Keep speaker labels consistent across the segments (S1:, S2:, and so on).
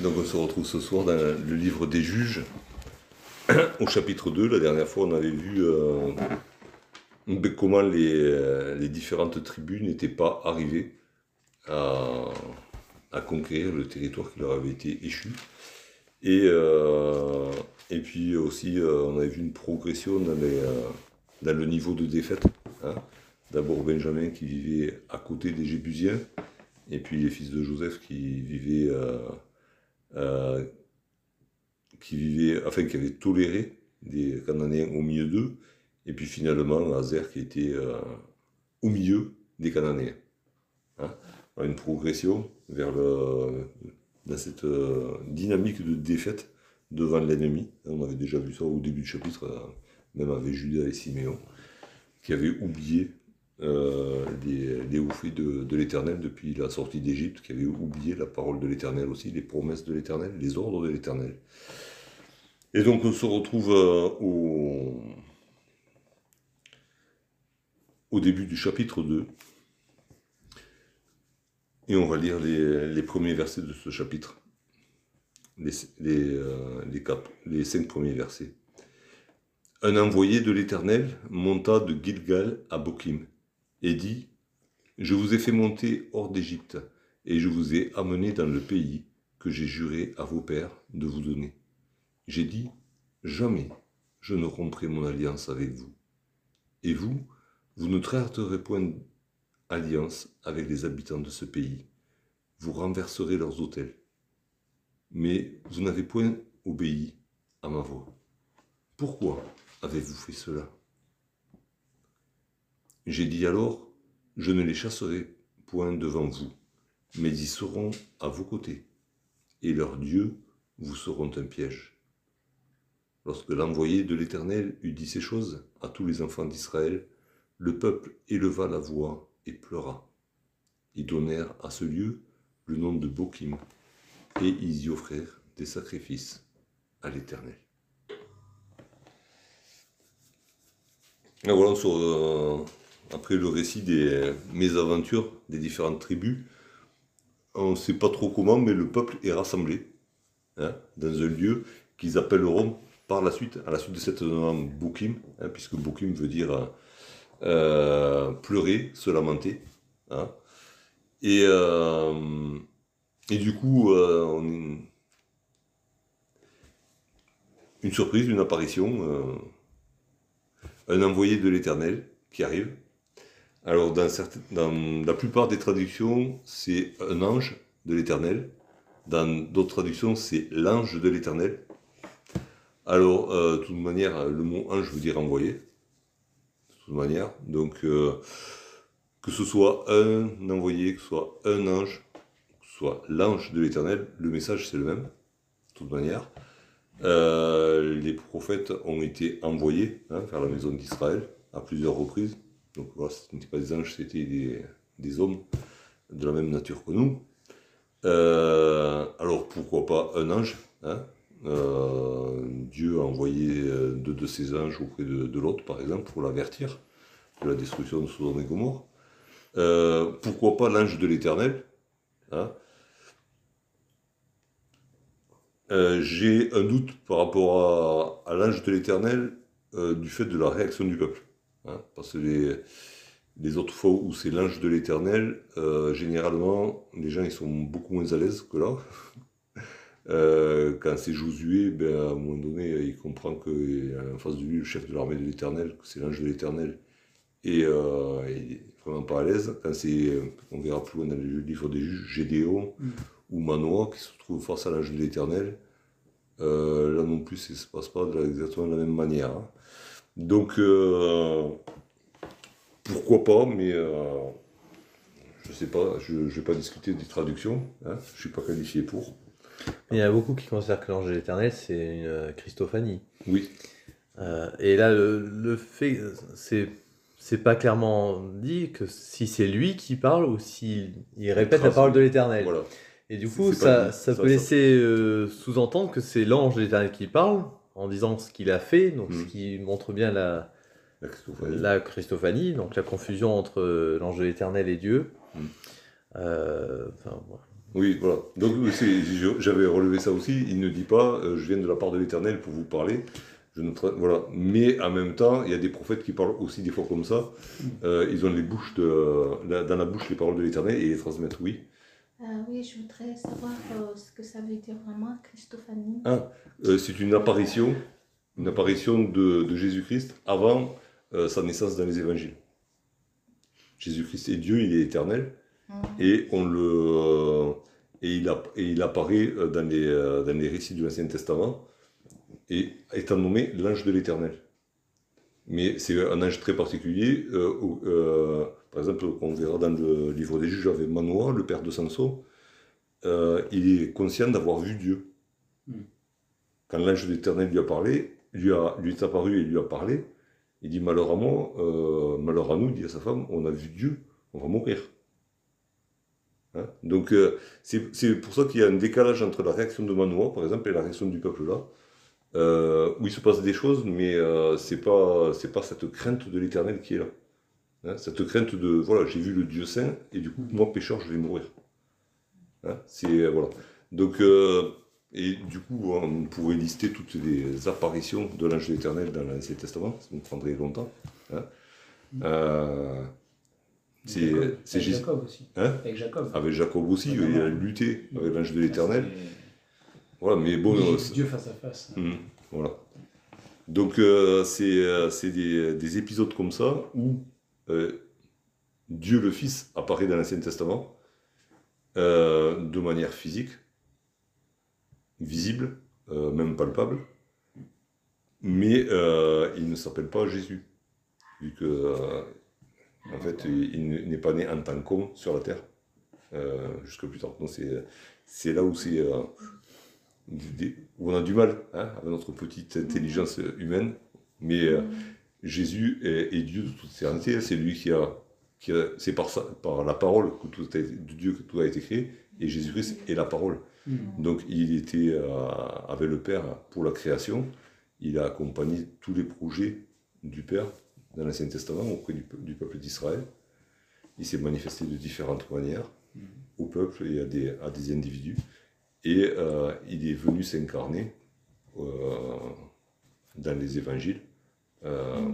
S1: Donc on se retrouve ce soir dans le livre des juges, au chapitre 2. La dernière fois, on avait vu euh, ben, comment les, différentes tribus n'étaient pas arrivées à, conquérir le territoire qui leur avait été échu. Et, euh, et puis aussi, euh, on avait vu une progression dans le niveau de défaite. hein. D'abord Benjamin qui vivait à côté des Jébusiens, et puis les fils de Joseph qui vivaient, euh, euh, qui vivaient, enfin qui avaient toléré des Cananéens au milieu d'eux, et puis finalement Azer qui était euh, au milieu des Cananéens. Hein. Une progression vers dans cette dynamique de défaite devant l'ennemi. On avait déjà vu ça au début du chapitre, même avec Judas et Siméon, qui avaient oublié euh, les, hauts faits de, l'Éternel depuis la sortie d'Égypte, qui avaient oublié la parole de l'Éternel aussi, les promesses de l'Éternel, les ordres de l'Éternel. Et donc on se retrouve euh, au, début du chapitre 2. Et on va lire les, premiers versets de ce chapitre. Euh, les cinq premiers versets. Un envoyé de l'Éternel monta de Gilgal à Bokim et dit Je vous ai fait monter hors d'Égypte, et je vous ai amené dans le pays que j'ai juré à vos pères de vous donner. J'ai dit Jamais je ne romprai mon alliance avec vous. Et vous, vous ne traiterez point alliance avec les habitants de ce pays. Vous renverserez leurs autels. Mais vous n'avez point obéi à ma voix. Pourquoi avez-vous fait cela? J'ai dit alors, je ne les chasserai point devant vous, mais ils seront à vos côtés, et leurs dieux vous seront un piège. Lorsque l'envoyé de l'Éternel eut dit ces choses à tous les enfants d'Israël, le peuple éleva la voix et pleura. Ils donnèrent à ce lieu le nom de Bokim, et ils y offrirent des sacrifices à l'Éternel. Après le récit des mésaventures des différentes tribus, on ne sait pas trop comment, mais le peuple est rassemblé hein, dans un lieu qu'ils appelleront par la suite, à la suite de cette nom Bokim, hein, puisque Bokim veut dire euh, euh, pleurer, se lamenter. hein. Et, euh, du coup, euh, une surprise, une apparition, euh, un envoyé de l'Éternel qui arrive. Alors, dans, la plupart des traductions, c'est un ange de l'Éternel. Dans d'autres traductions, c'est l'ange de l'Éternel. Alors, euh, de toute manière, le mot ange veut dire envoyé. De toute manière. Donc, euh, que ce soit un envoyé, que ce soit un ange, que ce soit l'ange de l'Éternel, le message c'est le même. De toute manière. Euh, les prophètes ont été envoyés hein, vers la maison d'Israël à plusieurs reprises. Donc voilà, ce n'étaient pas des anges, c'était des, hommes de la même nature que nous. Euh, alors pourquoi pas un ange hein? Euh, Dieu a envoyé euh, deux de ses anges auprès de, l'autre, par exemple, pour l'avertir de la destruction de Sodome et Gomorre. Pourquoi pas l'ange de l'Éternel hein? J'ai un doute par rapport à, l'ange de l'Éternel du fait de la réaction du peuple. Hein, parce que les, les autres fois où c'est l'ange de l'Éternel, euh, généralement, les gens ils sont beaucoup moins à l'aise que là. Euh, quand c'est Josué, ben, à un moment donné, il comprend a en face de lui le chef de l'armée de l'Éternel, que c'est l'ange de l'Éternel, et euh, il est vraiment pas à l'aise. Quand c'est, on verra plus loin dans le livre des juges, Gédéon ou Manoah qui se trouve face à l'ange de l'Éternel, là non plus, ça ne se passe pas exactement de la même manière. hein. Donc, euh, pourquoi pas, mais euh, je sais pas, je ne vais pas discuter des traductions, hein, je ne suis pas qualifié pour.
S2: Il y en a beaucoup qui considèrent que l'ange de l'éternel, c'est une euh, Christophanie.
S1: Oui,
S2: Euh, et là, le, le fait, c'est, c'est pas clairement dit que si c'est lui qui parle ou s'il il répète la parole de l'éternel.
S1: voilà.
S2: Et du coup, ça, ça
S1: Ça,
S2: peut
S1: ça.
S2: laisser euh, sous-entendre que c'est l'ange de l'éternel qui parle en disant ce qu'il a fait, donc ce
S1: Mm.
S2: qui montre bien la,
S1: La Christophanie.
S2: la Christophanie, donc la confusion entre euh, l'ange de l'éternel et Dieu.
S1: Mm.
S2: Euh, enfin, voilà.
S1: Oui, voilà. Donc j'avais relevé ça aussi. Il ne dit pas euh, je viens de la part de l'Éternel pour vous parler. Je ne tra- voilà. Mais en même temps, il y a des prophètes qui parlent aussi des fois comme ça. Euh, ils ont les bouches de, la- dans la bouche les paroles de l'Éternel et les transmettent. Oui.
S3: Euh, oui, je voudrais savoir euh, ce que ça veut dire vraiment, Christophanie.
S1: Ah. Euh, c'est une apparition, une apparition de, de Jésus-Christ avant sa naissance dans les évangiles. Jésus-Christ est Dieu, il est éternel.
S3: Hum.
S1: et on le et il, app- et il apparaît dans les, dans les récits de l'Ancien Testament et étant nommé l'ange de l'Éternel. Mais c'est un ange très particulier. euh, où, euh, par exemple, on verra dans le livre des juges avec Manoah, le père de Samson, euh, il est conscient d'avoir vu Dieu.
S4: Mm.
S1: Quand l'ange de l'Éternel lui a parlé, lui, a, lui est apparu et lui a parlé, il dit malheur à moi, euh, malheur à nous, il dit à sa femme, on a vu Dieu, on va mourir. Hein? Donc euh, c'est pour ça qu'il y a un décalage entre la réaction de Manoah, par exemple, et la réaction du peuple là, euh, où il se passe des choses, mais euh, c'est pas c'est pas cette crainte de l'Éternel qui est là. Hein, cette crainte de voilà, j'ai vu le Dieu saint et du coup moi pécheur je vais mourir. Hein, c'est euh, voilà. Donc euh, et du coup on pourrait lister toutes les apparitions de l'ange de l'Éternel dans l'Ancien Testament, ça nous prendrait longtemps. Hein. Euh, c'est
S4: Jacob. aussi.
S1: Hein
S4: Avec Jacob.
S1: avec Jacob aussi, il a lutté avec l'ange de l'Éternel. Voilà, mais bon, euh,
S4: Dieu face à face.
S1: Mhm, voilà. Donc euh, c'est euh, c'est des, des épisodes comme ça où euh, Dieu le Fils apparaît dans l'Ancien Testament euh, de manière physique, visible, même palpable, mais il ne s'appelle pas Jésus, vu que en fait il n'est pas né en tant qu'homme sur la terre euh, jusque plus tard. Donc c'est là où c'est euh, où on a du mal hein, avec notre petite intelligence humaine, mais euh, Jésus est, est Dieu de toute éternité, c'est lui qui a, qui a c'est par, ça- par la parole que tout a de Dieu que tout a été créé, et Jésus-Christ est la parole.
S4: Mhm.
S1: Donc il était euh, avec le Père pour la création, il a accompagné tous les projets du Père dans l'Ancien Testament auprès du, peu- du peuple d'Israël. Il s'est manifesté de différentes manières au peuple et à des, à des individus. Et euh, il est venu s'incarner euh, dans les évangiles. Euh,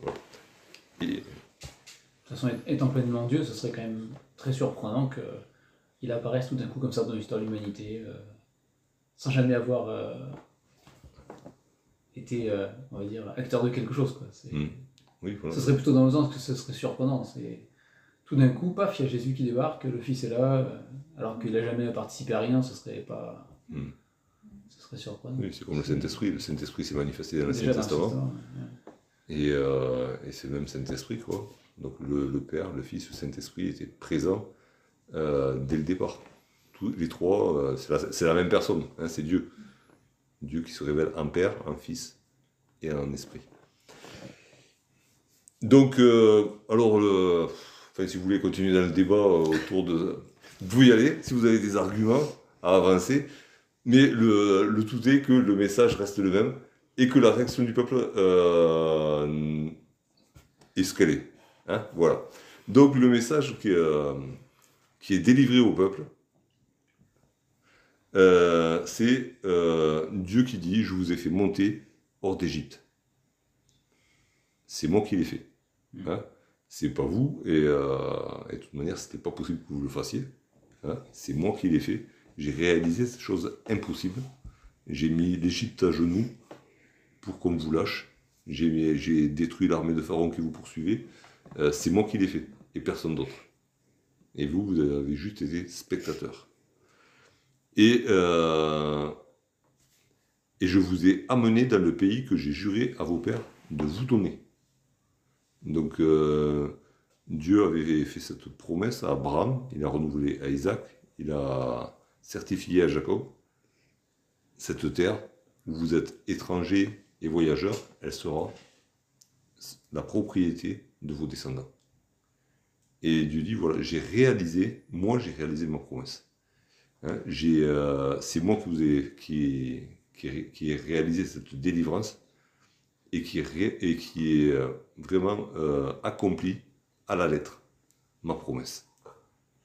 S1: voilà. Et,
S4: De toute façon, étant pleinement Dieu, ce serait quand même très surprenant qu'il apparaisse tout d'un coup comme ça dans l'histoire de l'humanité, sans jamais avoir été, on va dire, acteur de quelque chose. Quoi. C'est-
S1: Mm. oui, voilà.
S4: Ce serait plutôt dans le sens que ce serait surprenant. C'est tout d'un coup, paf, il y a Jésus qui débarque, le Fils est là, euh, alors qu'il n'a jamais participé à rien, ce serait pas.
S1: Mm.
S4: Ce serait surprenant.
S1: Oui, c'est comme le Saint-Esprit. Le Saint-Esprit s'est manifesté dans l'Ancien
S4: dans
S1: Testament.
S4: Ouais.
S1: Et, euh, et c'est le même Saint-Esprit, quoi. Donc le, le Père, le Fils, le Saint-Esprit étaient présents euh, dès le départ. Tous les trois, euh, c'est la, même personne, hein, c'est Dieu. Dieu qui se révèle en Père, en Fils et en Esprit. Donc, alors, le- si vous voulez continuer dans le débat euh, autour de... Vous y aller, si vous avez des arguments à avancer. Mais le, le tout est que le message reste le même et que la réaction du peuple euh, est ce qu'elle est. Hein, voilà. Donc le message qui est, euh, qui est délivré au peuple, c'est Dieu qui dit, je vous ai fait monter hors d'Égypte. C'est moi qui l'ai fait. Hein. C'est pas vous, et, euh, et de toute manière, c'était pas possible que vous le fassiez. Hein. C'est moi qui l'ai fait. J'ai réalisé cette chose impossible. J'ai mis l'Égypte à genoux pour qu'on vous lâche. J'ai détruit l'armée de Pharaon qui vous poursuivait. Euh, c'est moi qui l'ai fait, et personne d'autre. Et vous, vous avez juste été spectateur. Euh, et je vous ai amené dans le pays que j'ai juré à vos pères de vous donner. Donc euh, Dieu avait fait cette promesse à Abraham, il a renouvelé à Isaac, il a certifié à Jacob cette terre où vous êtes étrangers et voyageurs, elle sera la propriété de vos descendants. Et Dieu dit, voilà, j'ai réalisé, moi j'ai réalisé ma promesse. Hein, euh, c'est moi qui, vous ai, qui, qui, qui ai réalisé cette délivrance et qui, est euh, vraiment euh, accompli à la lettre, ma promesse.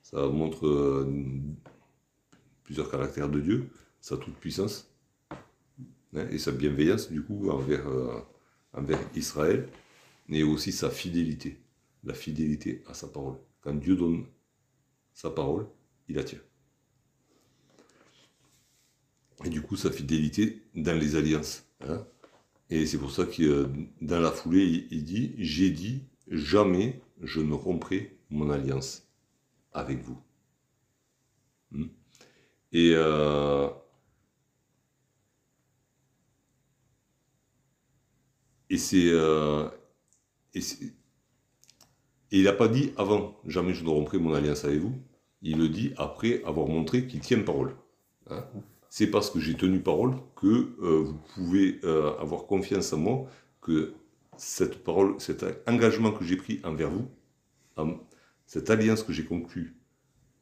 S1: Ça montre euh, plusieurs caractères de Dieu, sa toute-puissance hein, et sa bienveillance, du coup, envers, euh, envers Israël, mais aussi sa fidélité, la fidélité à sa parole. Quand Dieu donne sa parole, il la tient. Et du coup, sa fidélité dans les alliances. hein. Et c'est pour ça que euh, dans la foulée, il, dit J'ai dit, jamais je ne romprai mon alliance avec vous. Hmm. Et, euh, euh, et c'est- et il n'a pas dit avant, jamais je ne romprai mon alliance avec vous. Il le dit après avoir montré qu'il tient parole. Hein. C'est parce que j'ai tenu parole que euh, vous pouvez euh, avoir confiance en moi, que cette parole, cet engagement que j'ai pris envers vous, cette alliance que j'ai conclue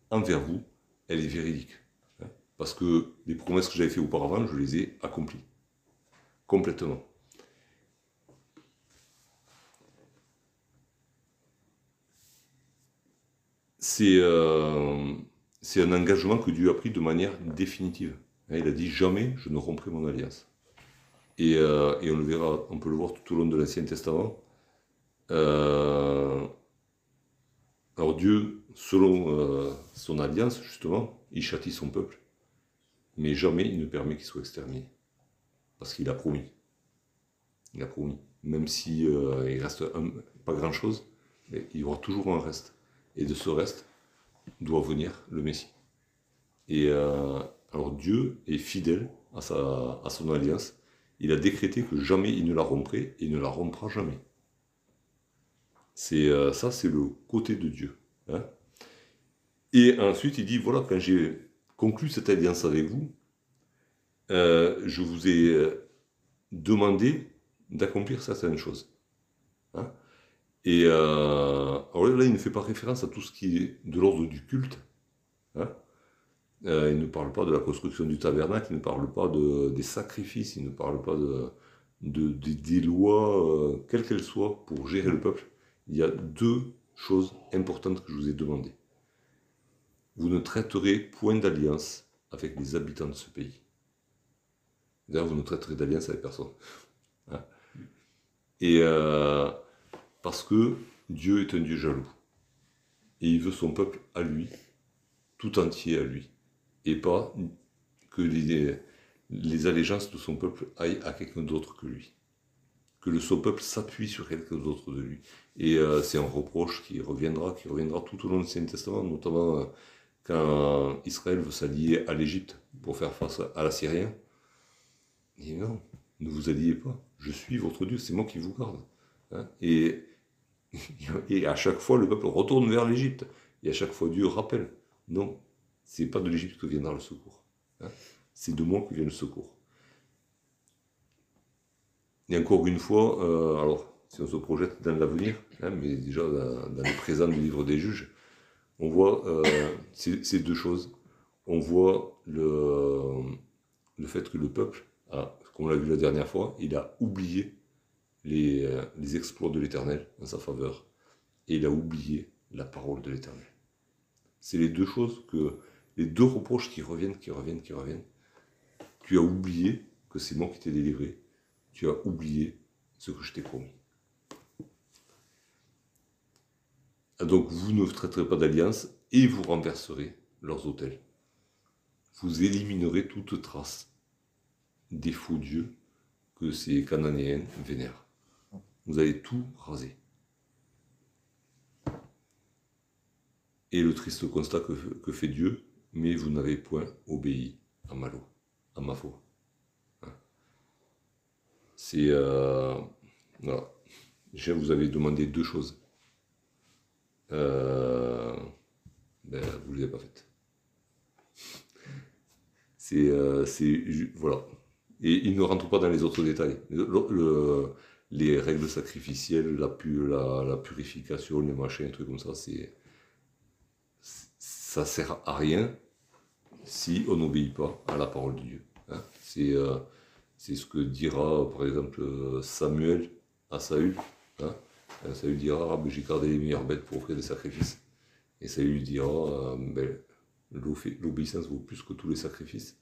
S1: envers vous, elle est véridique. hein. Parce que les promesses que j'avais faites auparavant, je les ai accomplies. Complètement. C'est euh, c'est un engagement que Dieu a pris de manière définitive. Hein, Il a dit jamais je ne romprai mon alliance. Et, euh, et on le verra, on peut le voir tout au long de l'Ancien Testament. Euh, alors Dieu, selon euh, son alliance, justement, il châtie son peuple, mais jamais il ne permet qu'il soit exterminé. Parce qu'il a promis. Il a promis. Même si il reste pas grand-chose, il y aura toujours un reste. Et de ce reste doit venir le Messie. Et alors Dieu est fidèle à, son alliance. Il a décrété que jamais il ne la romprait et ne la rompra jamais. C'est euh, ça, c'est le côté de Dieu. hein. Et ensuite, il dit voilà, quand j'ai conclu cette alliance avec vous, euh, je vous ai euh, demandé d'accomplir certaines choses. hein. Et là, il ne fait pas référence à tout ce qui est de l'ordre du culte. hein. Euh, il ne parle pas de la construction du tabernacle, il ne parle pas de, des sacrifices, il ne parle pas de, de- des- des lois, euh, quelles qu'elles soient, pour gérer le peuple. Il y a deux choses importantes que je vous ai demandées. Vous ne traiterez point d'alliance avec les habitants de ce pays. D'ailleurs, vous ne traiterez d'alliance avec personne. Hein. Et euh, parce que Dieu est un Dieu jaloux. Et il veut son peuple à lui, tout entier à lui. Et pas que les, allégeances de son peuple aillent à quelqu'un d'autre que lui. Que le, son peuple s'appuie sur quelqu'un d'autre de lui. Et euh, c'est un reproche qui reviendra, qui reviendra tout au long du Ancien Testament, notamment euh, quand Israël veut s'allier à l'Égypte pour faire face à l'Assyrien. Il dit non, ne vous alliez pas. Je suis votre Dieu, c'est moi qui vous garde. Hein? Et, et à chaque fois, le peuple retourne vers l'Égypte. Et à chaque fois, Dieu rappelle non, c'est pas de l'Égypte que viendra le secours. hein. C'est de moi que vient le secours. Et encore une fois, euh, alors, si on se projette dans l'avenir, hein, mais déjà dans, le présent du livre des juges, on voit euh, ces, deux choses. On voit le, fait que le peuple, comme on l'a vu la dernière fois, il a oublié les exploits de l'Éternel en sa faveur, et il a oublié la parole de l'Éternel. C'est les deux choses que, les deux reproches qui reviennent, qui reviennent, qui reviennent. Tu as oublié que c'est moi qui t'ai délivré. Tu as oublié ce que je t'ai promis. Ah, Donc vous ne traiterez pas d'alliance et vous renverserez leurs autels. Vous éliminerez toute trace des faux dieux que ces Cananéens vénèrent. Vous allez tout raser. Et le triste constat que, que fait Dieu, mais vous n'avez point obéi à ma loi, à ma foi. Hein. C'est... euh, voilà. Déjà, vous avez demandé deux choses. Euh, ben, vous ne les avez pas faites. C'est... euh, voilà. Et il ne rentre pas dans les autres détails. Le- le- les règles sacrificielles, la purification, les machins, les trucs comme ça, c'est ça sert à rien si on n'obéit pas à la parole de Dieu. hein. C'est euh, c'est ce que dira par exemple Samuel à Saül. hein. Euh, Saül dira ah, J'ai gardé les meilleures bêtes pour offrir des sacrifices. Et lui dira, euh, l'obéissance vaut plus que tous les sacrifices,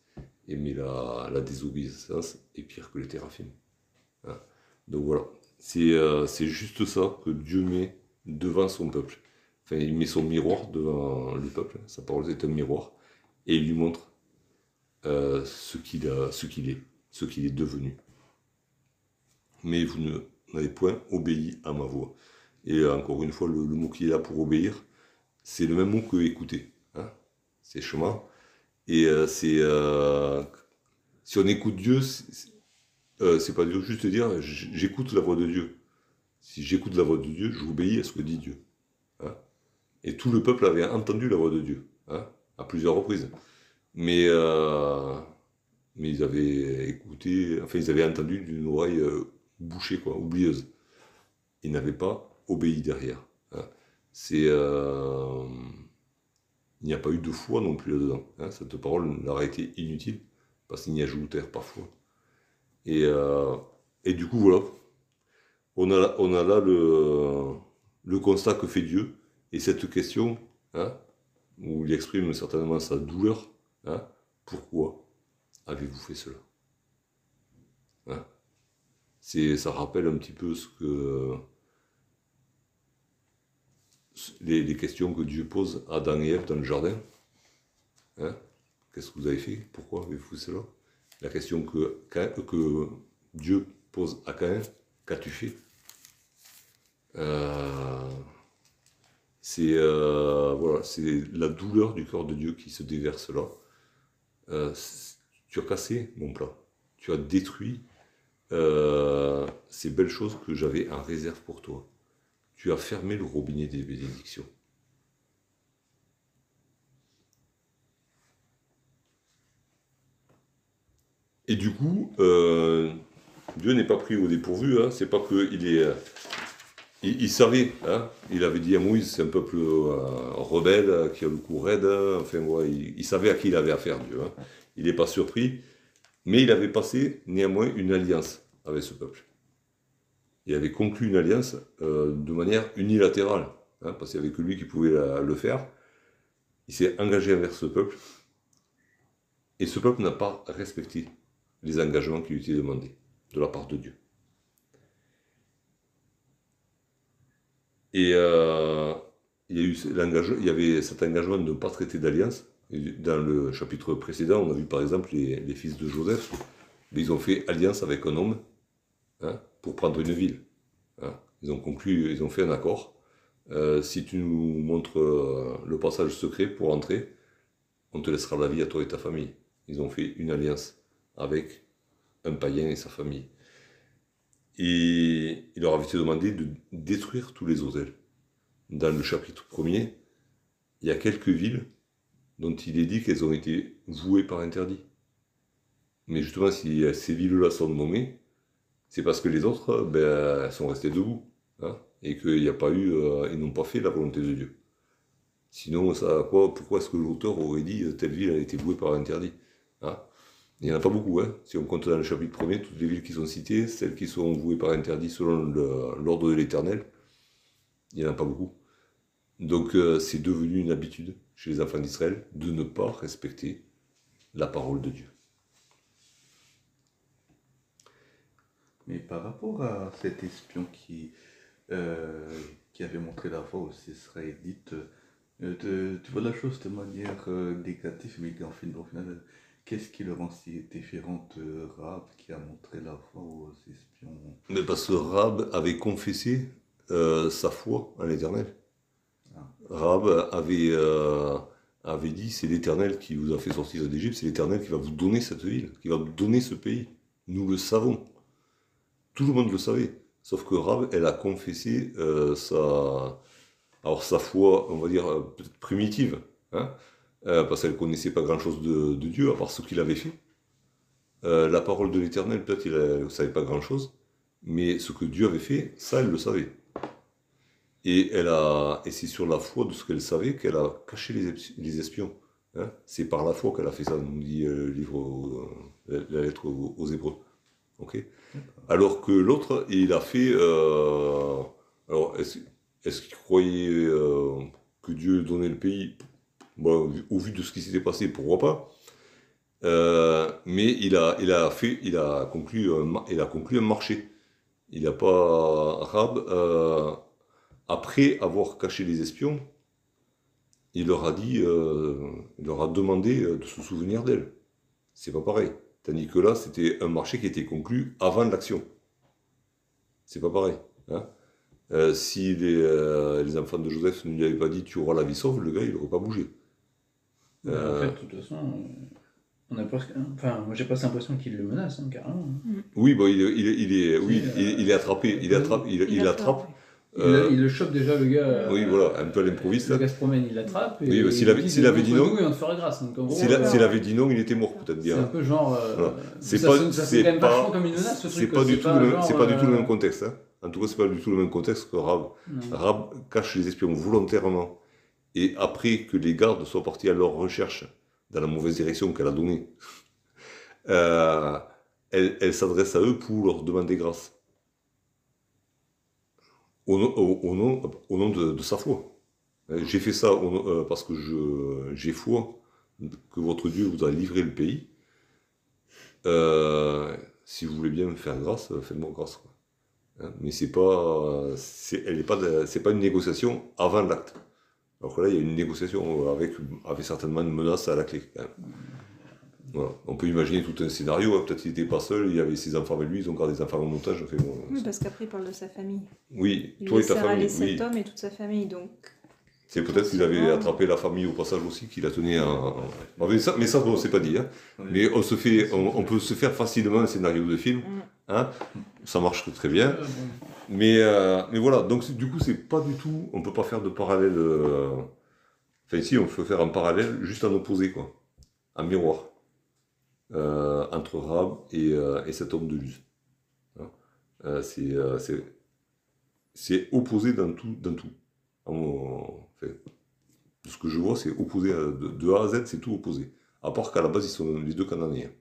S1: et mais la, désobéissance est pire que les théraphimes. Hein. Donc voilà, c'est c'est juste ça que Dieu met devant son peuple. Il met son miroir devant le peuple, sa parole est un miroir, et il lui montre euh, ce qu'il est, ce qu'il est devenu. Mais vous n'avez point obéi à ma voix. Et encore une fois, le, mot qui est là pour obéir, c'est le même mot que écouter. hein. C'est chemin. Et euh, c'est. euh, si on écoute Dieu, c'est pas juste dire j'écoute la voix de Dieu. Si j'écoute la voix de Dieu, j'obéis à ce que dit Dieu. Et tout le peuple avait entendu la voix de Dieu, hein, à plusieurs reprises. Mais, euh, mais ils avaient écouté, enfin ils avaient entendu d'une oreille euh, bouchée, quoi, oublieuse. Ils n'avaient pas obéi derrière. hein. C'est, euh, il n'y a pas eu de foi non plus là-dedans. hein. Cette parole leur a été inutile parce qu'ils n'y ajoutèrent parfois. Et, euh, et du coup, voilà. On a, on a là le, le constat que fait Dieu et cette question, hein, où il exprime certainement sa douleur. hein, pourquoi avez-vous fait cela Hein? Ça rappelle un petit peu ce que les, questions que Dieu pose à Adam et Ève dans le jardin. Qu'est-ce que vous avez fait? Pourquoi avez-vous fait cela? La question que Dieu pose à Caïn, qu'as-tu fait? Euh, C'est euh, voilà, la douleur du corps de Dieu qui se déverse là. Euh, tu as cassé mon plat. Tu as détruit euh, ces belles choses que j'avais en réserve pour toi. Tu as fermé le robinet des bénédictions. Et du coup, Dieu n'est pas pris au dépourvu. Hein. C'est pas qu'il est. il, savait. Hein. Il avait dit à Moïse, c'est un peuple euh, rebelle qui a le cou raide. hein. Enfin, ouais, il, savait à qui il avait affaire, Dieu. hein. Il n'est pas surpris. Mais il avait passé néanmoins une alliance avec ce peuple. Il avait conclu une alliance euh, de manière unilatérale, parce qu'il n'y avait que lui qui pouvait le faire. Il s'est engagé envers ce peuple, et ce peuple n'a pas respecté les engagements qui lui étaient demandés de la part de Dieu. Et euh, il, y a eu avait cet engagement de ne pas traiter d'alliance. Dans le chapitre précédent, on a vu par exemple les, fils de Joseph, ils ont fait alliance avec un homme hein, pour prendre une ville. hein. Ils ont conclu, ils ont fait un accord. Euh, si tu nous montres euh, le passage secret pour entrer, on te laissera la vie à toi et ta famille. Ils ont fait une alliance avec un païen et sa famille. Et il leur avait été demandé de détruire tous les hôtels. Dans le chapitre premier, il y a quelques villes dont il est dit qu'elles ont été vouées par interdit. Mais justement, si ces villes-là sont nommées, c'est parce que les autres, ben, sont restées debout. hein, et qu'il n'y a pas eu, euh, ils n'ont pas fait la volonté de Dieu. Sinon, ça, quoi, pourquoi est-ce que l'auteur aurait dit euh, telle ville a été vouée par interdit hein? Il n'y en a pas beaucoup. Hein. Si on compte dans le chapitre premier, toutes les villes qui sont citées, celles qui sont vouées par interdit selon l'ordre de l'Éternel, il n'y en a pas beaucoup. Donc euh, c'est devenu une habitude chez les enfants d'Israël de ne pas respecter la parole de Dieu.
S5: Mais par rapport à cet espion qui, euh, qui avait montré la voie aux Israélites, euh, tu vois la chose de manière négative, mais en fin- au final, qu'est-ce qui le rend si différent de Rahab qui a montré la voie aux espions?
S1: Mais parce que Rahab avait confessé euh, sa foi en l'Éternel.
S5: Ah.
S1: Rahab avait, euh, avait dit c'est l'Éternel qui vous a fait sortir d'Égypte, c'est l'Éternel qui va vous donner cette ville, qui va vous donner ce pays. Nous le savons. Tout le monde le savait. Sauf que Rahab, elle a confessé euh, sa, alors sa foi, on va dire, euh, peut-être primitive, hein, euh, parce qu'elle connaissait pas grand-chose de, de Dieu, à part ce qu'il avait fait. Euh, la parole de l'Éternel, peut-être il ne savait pas grand-chose, mais ce que Dieu avait fait, ça, elle le savait. Et, elle a, et c'est sur la foi de ce qu'elle savait qu'elle a caché les, espions. hein. C'est par la foi qu'elle a fait ça, nous dit euh, le livre, la, lettre aux, Hébreux. Ok Alors que l'autre, il a fait. euh, alors, est-ce qu'il croyait euh, que Dieu donnait le pays, au vu de ce qui s'était passé, pourquoi pas Euh, mais il a, il a fait, il a conclu, un, il a conclu un marché. Il n'a pas Rab, euh, après avoir caché les espions, il leur a dit, euh, il leur a demandé de se souvenir d'elle. C'est pas pareil. Tandis que là, c'était un marché qui était conclu avant l'action. C'est pas pareil. hein. Si les, les enfants de Joseph ne lui avaient pas dit tu auras la vie sauve, le gars il n'aurait pas bougé.
S4: En
S1: Euh,
S4: fait, de toute façon, on a presque. Enfin, moi j'ai pas l'impression qu'il le menace, hein, carrément. hein.
S1: Oui, bon, il, est- il, il est, oui, il,
S4: euh,
S1: il est attrapé, il, attrape, il, il attrape.
S4: Il,
S1: euh,
S4: il le chope déjà, le gars. euh,
S1: oui, voilà, un peu à l'improviste.
S4: Le gars se promène, il l'attrape.
S1: Oui, bah, s'il
S4: il
S1: avait-
S4: dit,
S1: avait dit non-
S4: en
S1: S'il avait dit non, il était mort peut-être
S4: C'est un
S1: bien.
S4: peu genre. euh,
S1: Voilà. C'est pas- c'est
S4: fait quand même
S1: pas-
S4: vachement comme une menace ce
S1: C'est
S4: truc.
S1: pas, du tout, le même-
S4: genre,
S1: c'est pas du tout le même contexte. hein. En tout cas, c'est pas du tout le même contexte que Rab.
S4: non.
S1: Rab cache les espions volontairement. Et après que les gardes soient partis à leur recherche dans la mauvaise direction qu'elle a donnée, euh, elle, s'adresse à eux pour leur demander grâce. Au, nom- de, sa foi. Euh, J'ai fait ça euh, parce que j'ai foi que votre Dieu vous a livré le pays. Si vous voulez bien me faire grâce, faites-moi grâce. Hein, mais c'est pas, pas une négociation avant l'acte. Alors que là, il y a une négociation euh, avec, avec certainement une menace à la clé. Voilà. On peut imaginer tout un scénario. hein. Peut-être qu'il n'était pas seul, il y avait ses enfants avec lui, ils ont gardé des enfants en bon,
S6: Oui, parce qu'après, il parle de sa famille.
S1: oui,
S6: Il
S1: toi et ta famille.
S6: les sept
S1: Oui.
S6: hommes et toute sa famille, donc.
S1: C'est peut-être qu'il avait attrapé la famille au passage aussi, qu'il a tenu en. en- Mais ça, mais ça bon, c'est pas dit. hein.
S5: Oui.
S1: Mais on, se fait, on, on peut se faire facilement un scénario de film.
S6: Mm.
S1: Hein. Ça marche très bien. Mais, euh, mais voilà, donc du coup, c'est pas du tout. On peut pas faire de parallèle. euh, Enfin, ici, on peut faire un parallèle juste en opposé, quoi. Un miroir. Euh, entre Rab et, et cet homme de Luz. Hein. C'est, opposé dans tout. Tout. Enfin, de ce que je vois, c'est opposé. de, A à Z, c'est tout opposé. À part qu'à la base, ils sont les deux Cananéens.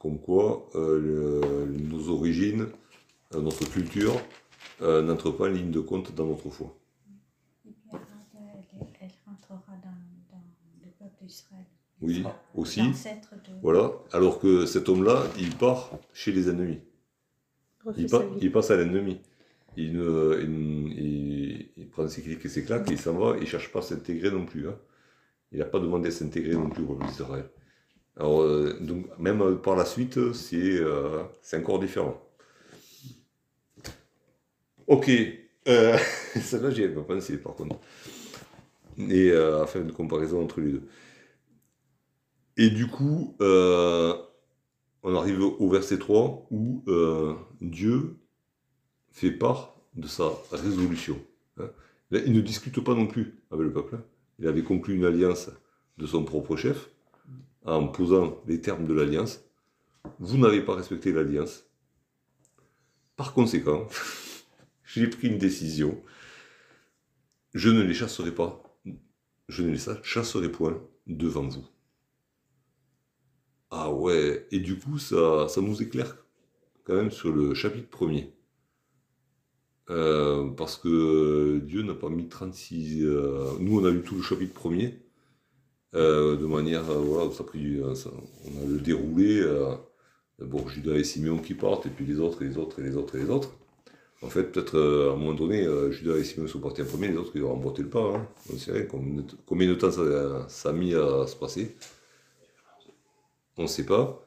S1: Comme quoi, nos origines, notre culture, euh, n'entre pas en ligne de compte dans notre foi.
S3: Et puis après, elle, elle rentrera dans, dans le peuple d'Israël.
S1: Oui, aussi.
S3: L'ancêtre de.
S1: Voilà. Alors que cet homme-là, il part chez les ennemis. Il, pa- passe à l'ennemi. Il, ne, il, il- il prend ses clics et ses claques, il s'en va, il cherche pas à s'intégrer non plus. hein. Il n'a pas demandé à s'intégrer non plus au peuple d'Israël. Alors, euh, donc, même euh, par la suite, c'est euh, c'est encore différent. Ok. Euh, Celle-là, j'y avais pas pensé, par contre. Et euh, afin de comparaison entre les deux. Et du coup, euh, on arrive au verset 3 où euh, Dieu fait part de sa résolution. hein. Là, il ne discute pas non plus avec le peuple. hein. Il avait conclu une alliance de son propre chef en posant les termes de l'alliance. Vous n'avez pas respecté l'alliance. Par conséquent, j'ai pris une décision. Je ne les chasserai pas. Je ne les chasserai point devant vous. Ah ouais, et du coup, ça, ça nous éclaire quand même sur le chapitre premier. Euh, parce que Dieu n'a pas mis 36... euh, nous, on a lu tout le chapitre premier, euh, de manière... voilà, ça a pris, on a le déroulé. bon, Judas et Simeon qui partent, et puis les autres, et les autres, et les autres, et les autres. En fait, peut-être euh, à un moment donné, euh, Judas et Simeon sont partis en premier, les autres, ils ont remporté le pas. Hein. On sait rien, combien de, temps ça, ça a mis à se passer. On ne sait pas.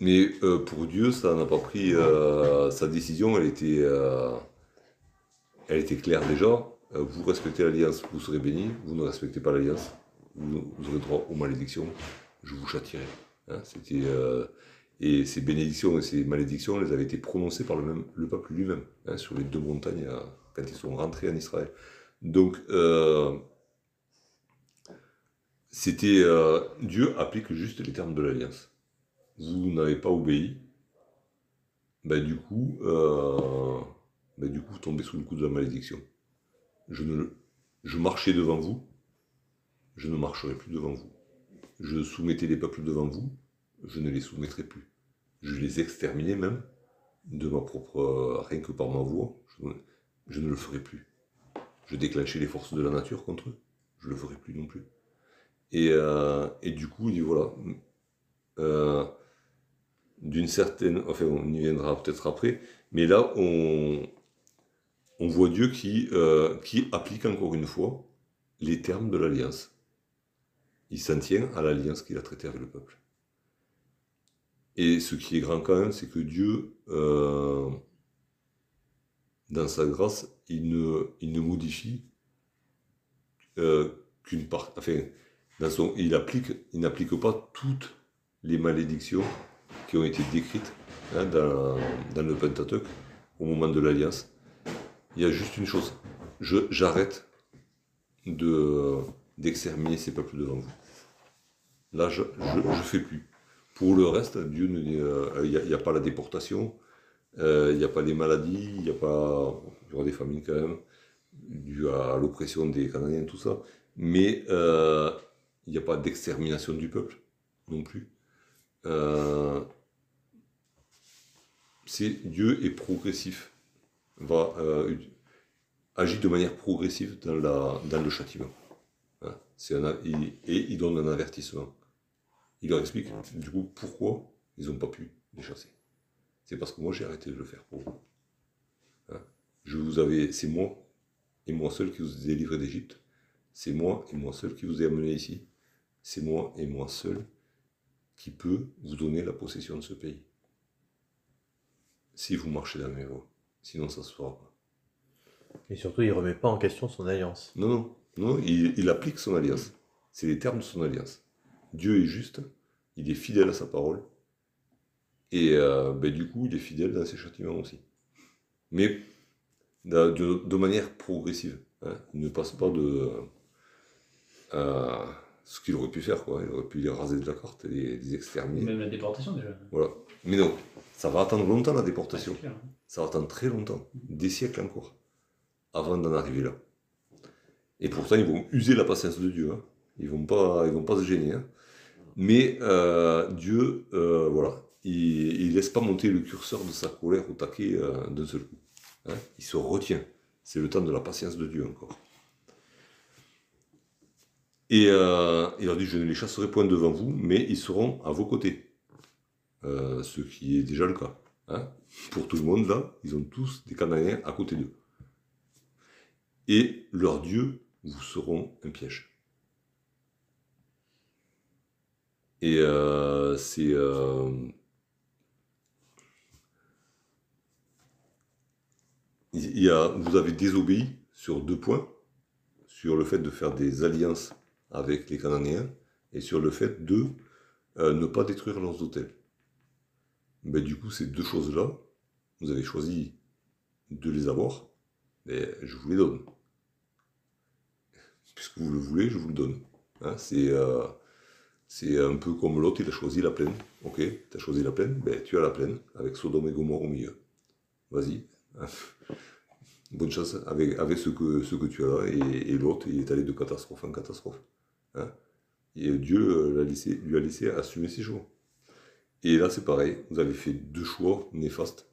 S1: Mais euh, pour Dieu, ça n'a pas pris sa décision, elle était, elle était claire déjà. Vous respectez l'alliance, vous serez bénis. Vous ne respectez pas l'alliance, vous, aurez droit aux malédictions. Je vous châtierai. Hein, c'était, et ces bénédictions et ces malédictions, elles avaient été prononcées par le, même, le peuple lui-même, hein, sur les deux montagnes, euh, quand ils sont rentrés en Israël. Donc, euh, c'était euh, Dieu applique juste les termes de l'alliance. Vous n'avez pas obéi, ben du coup, ben du coup, vous tombez sous le coup de la malédiction. Je je marchais devant vous, je ne marcherai plus devant vous. Je soumettais les peuples devant vous, je ne les soumettrai plus. Je les exterminais même de ma propre, euh, rien que par ma voix, je, ne- ne le ferai plus. je déclenchais les forces de la nature contre eux. Je le ferai plus non plus. Et, euh, du coup, il dit voilà, euh, d'une certaine, enfin, on y viendra peut-être après, mais là, on, voit Dieu qui, qui applique encore une fois les termes de l'alliance. Il s'en tient à l'alliance qu'il a traitée avec le peuple. Et ce qui est grand quand même, c'est que Dieu, euh, dans sa grâce, il ne, modifie euh, qu'une part. Enfin, il applique, il n'applique pas toutes les malédictions qui ont été décrites hein, dans, le Pentateuque au moment de l'alliance. Il y a juste une chose. J'arrête de, d'exterminer ces peuples devant vous. Là, je ne fais plus. Pour le reste, Dieu euh, il n'y a, pas la déportation, euh, il n'y a pas les maladies, il n'y a pas, y aura des famines quand même, dû à l'oppression des Canadiens, tout ça. Mais euh, il n'y a pas d'extermination du peuple non plus. C'est Dieu est progressif, va agit de manière progressive dans, la, dans le châtiment. Hein, et il donne un avertissement. Il leur explique du coup pourquoi ils n'ont pas pu les chasser. C'est parce que moi j'ai arrêté de le faire pour vous. Hein, je vous avais, c'est moi et moi seul qui vous ai délivré d'Égypte. C'est moi et moi seul qui vous ai amené ici. C'est moi et moi seul qui peut vous donner la possession de ce pays. Si vous marchez dans mes voies. Sinon, ça se fera pas.
S2: Et surtout, il remet pas en question son alliance.
S1: Non, non, non, il, il applique son alliance. C'est les termes de son alliance. Dieu est juste, il est fidèle à sa parole, et euh, ben, du coup, il est fidèle dans ses châtiments aussi. Mais de, de- de manière progressive. hein. Il ne passe pas de euh, ce qu'il aurait pu faire, quoi. Il aurait pu les raser de la carte et les, les exterminer.
S4: Même la déportation déjà.
S1: Voilà. Mais non, ça va attendre longtemps la déportation.
S4: clair, hein.
S1: Ça va attendre très longtemps, des siècles encore, avant d'en arriver là. Et pourtant, ils vont user la patience de Dieu. hein. Ils vont pas, ils vont pas se gêner. hein. Mais euh, Dieu, euh, voilà, il, il laisse pas monter le curseur de sa colère au taquet euh, d'un seul coup. hein. Il se retient. C'est le temps de la patience de Dieu encore. Et il leur dit, je ne les chasserai point devant vous, mais ils seront à vos côtés. Ce qui est déjà le cas. hein. Pour tout le monde, là, ils ont tous des Cananéens à côté d'eux. Et leurs dieux vous seront un piège. Et euh, c'est... euh, il y a, vous avez désobéi sur deux points, sur le fait de faire des alliances avec les Cananéens et sur le fait de euh, ne pas détruire leurs hôtels. Ben, du coup, ces deux choses-là, vous avez choisi de les avoir, mais je vous les donne. Puisque vous le voulez, je vous le donne. Hein, c'est, c'est un peu comme l'autre, il a choisi la plaine. Ok, tu as choisi la plaine, ben, tu as la plaine, avec Sodome et Gomorre au milieu. Vas-y. hein. Bonne chance avec, avec ce, que, ce que tu as là. Et, l'autre, il est allé de catastrophe en catastrophe. hein. Et Dieu euh, l'a laissé, lui a laissé assumer ses choix. Et là, c'est pareil, vous avez fait deux choix néfastes.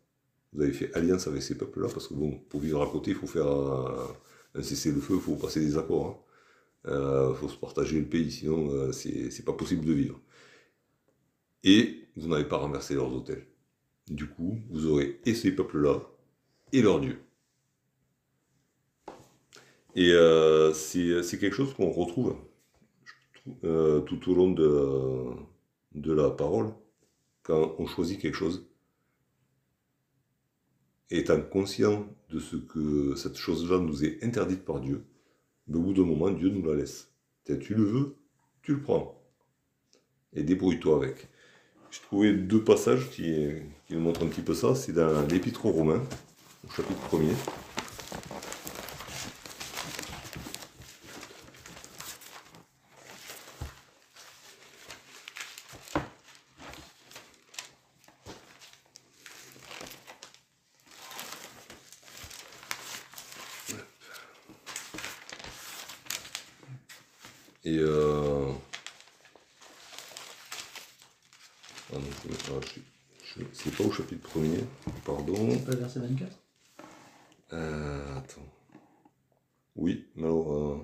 S1: Vous avez fait alliance avec ces peuples-là, parce que bon, pour vivre à côté, il faut faire un, un cessez-le-feu, il faut passer des accords. Il faut se partager le pays, sinon euh, c'est pas possible de vivre. Et vous n'avez pas renversé leurs hôtels. Du coup, vous aurez et ces peuples-là, et leurs dieux. Et euh, c'est quelque chose qu'on retrouve euh, tout au long de la parole quand on choisit quelque chose, étant conscient de ce que cette chose-là nous est interdite par Dieu, mais au bout d'un moment, Dieu nous la laisse. Tu le veux, tu le prends. Et débrouille-toi avec. J'ai trouvé deux passages qui, qui nous montrent un petit peu ça. C'est dans l'Épître aux Romains, au chapitre 1er. Et euh... ah non, c'est- ah, je- je- c'est pas au chapitre premier, pardon.
S4: Pas verset 24
S1: Euh, attends. Oui, mais alors. euh,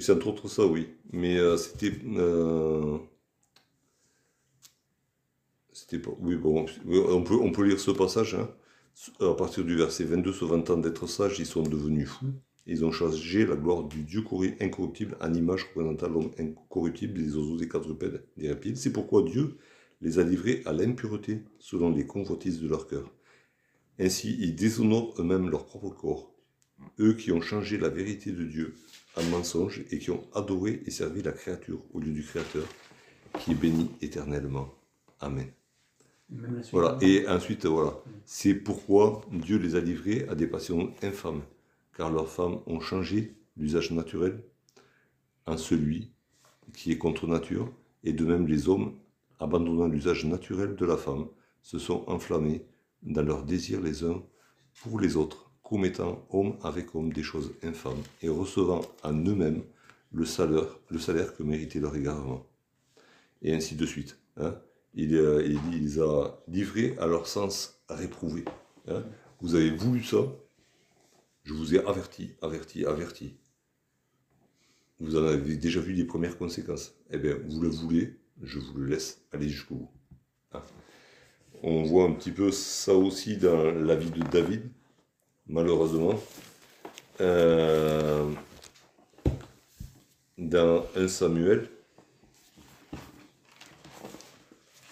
S1: c'est entre autres ça, oui. Mais euh, c'était. euh, c'était pas. Oui, bon, on peut, on peut lire ce passage. hein. À partir du verset 22, se vantant d'être sages, ils sont devenus fous. Ils ont changé la gloire du Dieu incorruptible en image représentant l'homme incorruptible, des oiseaux, des quadrupèdes, des reptiles. C'est pourquoi Dieu les a livrés à l'impureté selon les convoitises de leur cœur. Ainsi, ils déshonorent eux-mêmes leur propre corps, eux qui ont changé la vérité de Dieu en mensonge et qui ont adoré et servi la créature au lieu du Créateur, qui est béni éternellement. Amen. Voilà. Et ensuite, voilà. C'est pourquoi Dieu les a livrés à des passions infâmes, car leurs femmes ont changé l'usage naturel en celui qui est contre nature, et de même les hommes, abandonnant l'usage naturel de la femme, se sont enflammés dans leurs désirs les uns pour les autres, commettant homme avec homme des choses infâmes, et recevant en eux-mêmes le salaire, le salaire que méritait leur égarement. Et ainsi de suite. hein. Il, euh, il il les a livrés à leur sens réprouvé. hein. Vous avez voulu ça, je vous ai averti, averti, averti. Vous en avez déjà vu les premières conséquences? Eh bien, vous le voulez, je vous le laisse aller jusqu'au bout. hein. On voit un petit peu ça aussi dans la vie de David, malheureusement. Euh, dans 1 Samuel,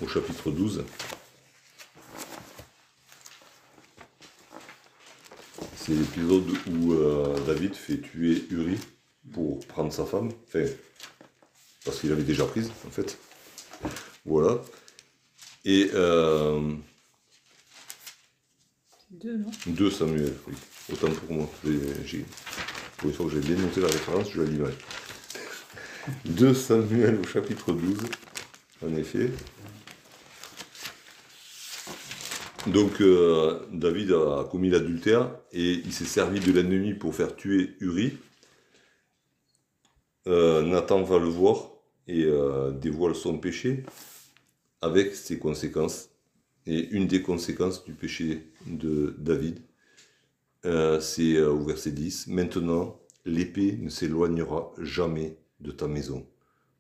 S1: au chapitre 12. C'est l'épisode où euh, David fait tuer Uri pour prendre sa femme, enfin, parce qu'il avait déjà prise, en fait. Voilà. Et euh,
S6: Deux, non
S1: 2 Samuel, oui. Autant pour moi. Pour une fois que j'ai bien noté la référence, je la mal. 2 Samuel au chapitre 12, en effet. Donc euh, David a commis l'adultère et il s'est servi de l'ennemi pour faire tuer Uri. Euh, Nathan va le voir et euh, dévoile son péché avec ses conséquences. Et une des conséquences du péché de David, euh, c'est euh, au verset 10, Maintenant, l'épée ne s'éloignera jamais de ta maison,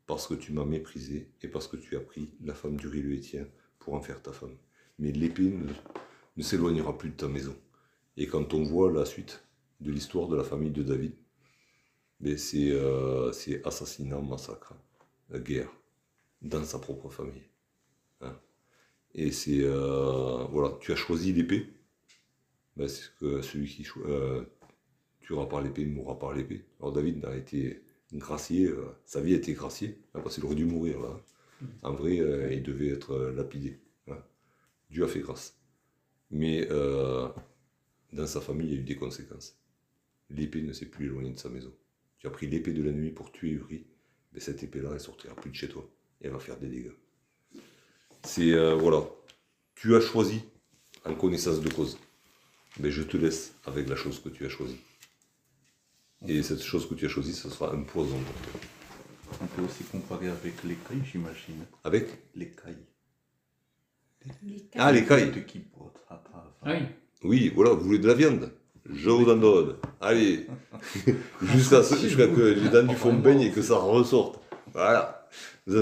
S1: parce que tu m'as méprisé et parce que tu as pris la femme d'Uri le Hétien pour en faire ta femme. Mais l'épée ne, ne s'éloignera plus de ta maison. Et quand on voit la suite de l'histoire de la famille de David, ben c'est euh, c'est assassinat, massacre, guerre, dans sa propre famille. Hein. Et c'est, euh, voilà, tu as choisi l'épée, ben c'est que celui qui euh, tuera par l'épée mourra par l'épée. Alors David a été gracié, euh, sa vie a été graciée, hein, parce qu'il aurait dû mourir là. En vrai, il devait être lapidé. hein. Dieu a fait grâce. Mais dans sa famille, il y a eu des conséquences. L'épée ne s'est plus éloignée de sa maison. Tu as pris l'épée de la nuit pour tuer Uri, mais cette épée-là, elle sortira plus de chez toi. Et elle va faire des dégâts. C'est, euh, voilà. Tu as choisi en connaissance de cause. Mais je te laisse avec la chose que tu as choisie. Et cette chose que tu as choisie, ce sera un poison.
S5: On peut aussi comparer avec l'écaille, j'imagine.
S1: Avec
S5: L'écaille.
S1: Ah,
S5: qui.
S4: Ah oui.
S1: Oui, voilà, vous voulez de la viande? Je vous en donne. Allez, jusqu'à ce- jusqu'à que les dents du fond baignent et que ça ressorte. Voilà. Vous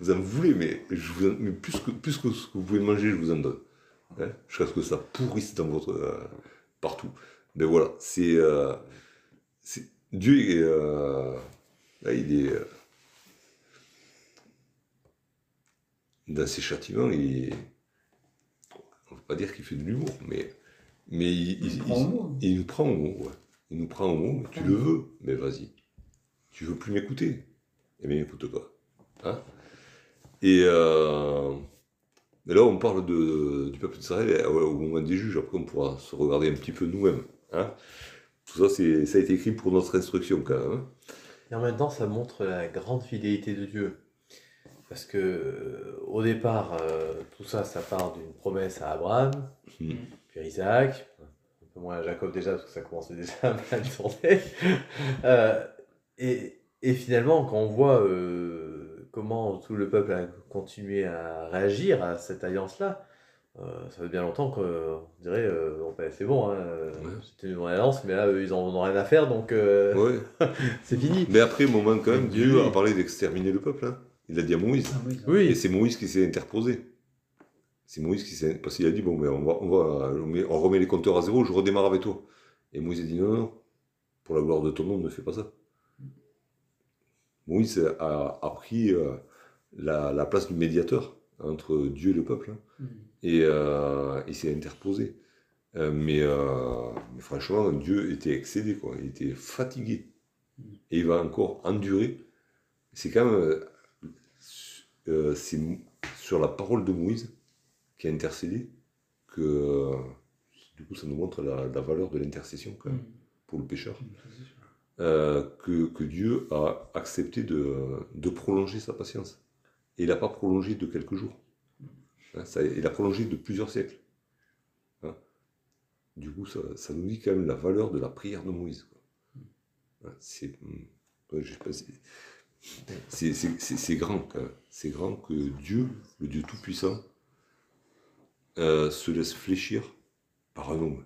S1: vous en voulez, mais, je vous en- mais plus, que, plus que ce que vous pouvez manger, je vous en donne. Hein, jusqu'à ce que ça pourrisse dans votre. euh, partout. Mais voilà, c'est. euh, Dieu est. euh, là, il est. dans ses châtiments, il. On ne va pas dire qu'il fait de l'humour, mais. Mais il,
S4: Il
S1: il- nous prend au mot, ouais. Il nous prend au mot, mais tu le veux, mais vas-y. Tu veux plus m'écouter? Eh bien, écoute pas. Hein et, euh, et là, on parle de, du peuple d'Israël au moment des juges. Après, on pourra se regarder un petit peu nous-mêmes. Hein Tout ça, ça a été écrit pour notre instruction, quand même. hein.
S2: Et en même temps, ça montre la grande fidélité de Dieu. Parce que euh, au départ, euh, tout ça, ça part d'une promesse à Abraham,
S1: Mm.
S2: puis à Isaac, un peu moins à Jacob déjà, parce que ça commençait déjà à mal tourner. Euh, et, et finalement, quand on voit euh, comment tout le peuple a continué à réagir à cette alliance-là, Euh, ça fait bien longtemps qu'on dirait, euh, bon, ben, c'est bon, hein, euh,
S1: Ouais.
S2: c'était une alliance, mais là, eux, ils en ont rien à faire, donc euh,
S1: Ouais.
S2: c'est fini.
S1: Mais après, au moment, quand même,
S2: Dieu,
S1: a parlé d'exterminer le peuple. hein. Il a dit à Moïse.
S4: Ah oui, ça-
S1: Et
S2: Oui,
S1: c'est Moïse qui s'est interposé. C'est Moïse qui s'est. Parce qu'il a dit bon, mais on, va, on, va, on, met- on remet les compteurs à zéro, je redémarre avec toi. Et Moïse a dit non, non, pour la gloire de ton nom, ne fais pas ça. Moïse a, a pris euh, la, la place du médiateur entre Dieu et le peuple. hein.
S4: Mhm.
S1: Et euh, il s'est interposé. Euh, mais, mais franchement, Dieu était excédé, quoi. il était fatigué. Et il va encore endurer. C'est quand même. euh, c'est sur la parole de Moïse qui a intercédé que. du coup, ça nous montre la, la valeur de l'intercession, quand même,
S4: Mhm.
S1: pour le pécheur. Euh, que, Dieu a accepté de, prolonger sa patience. Et il n'a pas prolongé de quelques jours. Hein, il a prolongé de plusieurs siècles. Hein. Du coup, ça, nous dit quand même la valeur de la prière de Moïse. Hein, pas, c'est- grand. C'est grand que Dieu, le Dieu Tout-Puissant, euh, se laisse fléchir par un homme.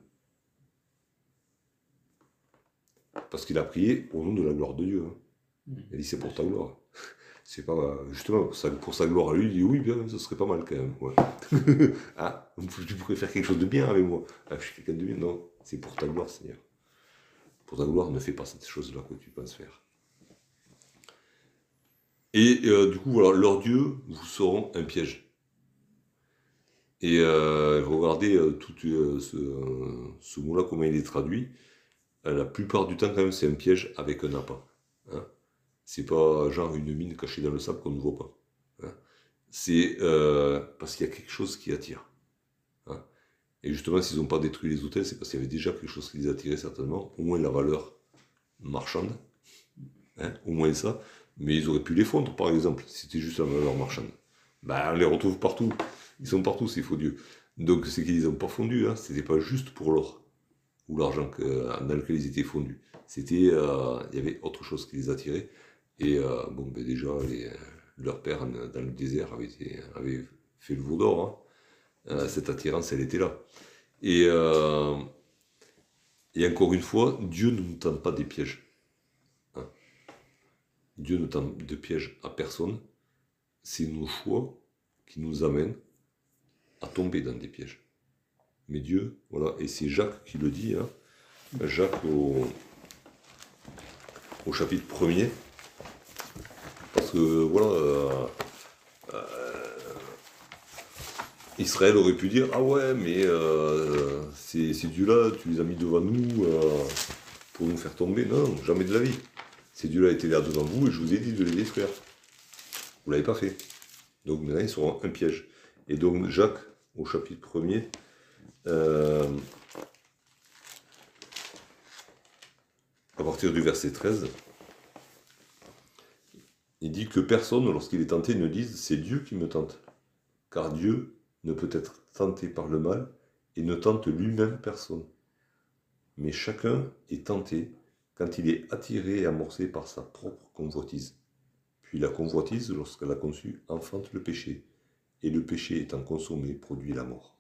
S1: Parce qu'il a prié au nom de la gloire de Dieu. hein.
S4: Mhm.
S1: Il dit c'est pour ta gloire. C'est pas euh, justement pour sa, pour sa gloire à lui, il dit oui, bien, ce serait pas mal quand même. ouais. ah, tu pourrais faire quelque chose de bien avec moi. Ah, je suis quelqu'un de bien. Non, c'est pour ta gloire, Seigneur. Pour ta gloire, ne fais pas cette chose-là que tu penses faire. Et euh, du coup, voilà, leurs dieux vous seront un piège. Et euh, regardez euh, tout ce, ce mot-là, comment il est traduit. Euh, la plupart du temps, quand même, c'est un piège avec un appât. Hein. C'est pas genre une mine cachée dans le sable qu'on ne voit pas. hein. C'est euh, parce qu'il y a quelque chose qui attire. hein. Et justement, s'ils n'ont pas détruit les hôtels, c'est parce qu'il y avait déjà quelque chose qui les attirait certainement, au moins la valeur marchande, hein, au moins ça. Mais ils auraient pu les fondre, par exemple, si c'était juste la valeur marchande. Ben, on les retrouve partout. Ils sont partout, ces faux dieux. Donc, c'est qu'ils n'ont pas fondu, c'était pas juste pour l'or ou l'argent dans lequel ils étaient fondus. C'était, euh, il y avait autre chose qui les attirait. Et euh, bon, ben déjà, les- leur père dans le désert avait, fait le veau d'or. hein. Euh, cette attirance, elle était là. Et, euh, encore une fois, Dieu ne nous tente pas des pièges. hein. Dieu ne tente de pièges à personne. C'est nos choix qui nous amènent à tomber dans des pièges. Mais Dieu, voilà, et c'est Jacques qui le dit, hein. Jacques au, chapitre 1er. Parce que voilà, euh, euh, Israël aurait pu dire Ah ouais, mais euh, ces, dieux-là, tu les as mis devant nous pour nous faire tomber. Non, jamais de la vie. Ces dieux-là étaient là devant vous et je vous ai dit de les détruire. Vous l'avez pas fait. Donc maintenant, ils seront un piège. Et donc, Jacques, au chapitre 1er, euh, à partir du verset 13, il dit que personne, lorsqu'il est tenté, ne dise c'est Dieu qui me tente. Car Dieu ne peut être tenté par le mal et ne tente lui-même personne. Mais chacun est tenté quand il est attiré et amorcé par sa propre convoitise. Puis la convoitise, lorsqu'elle a conçu, enfante le péché. Et le péché étant consommé, produit la mort.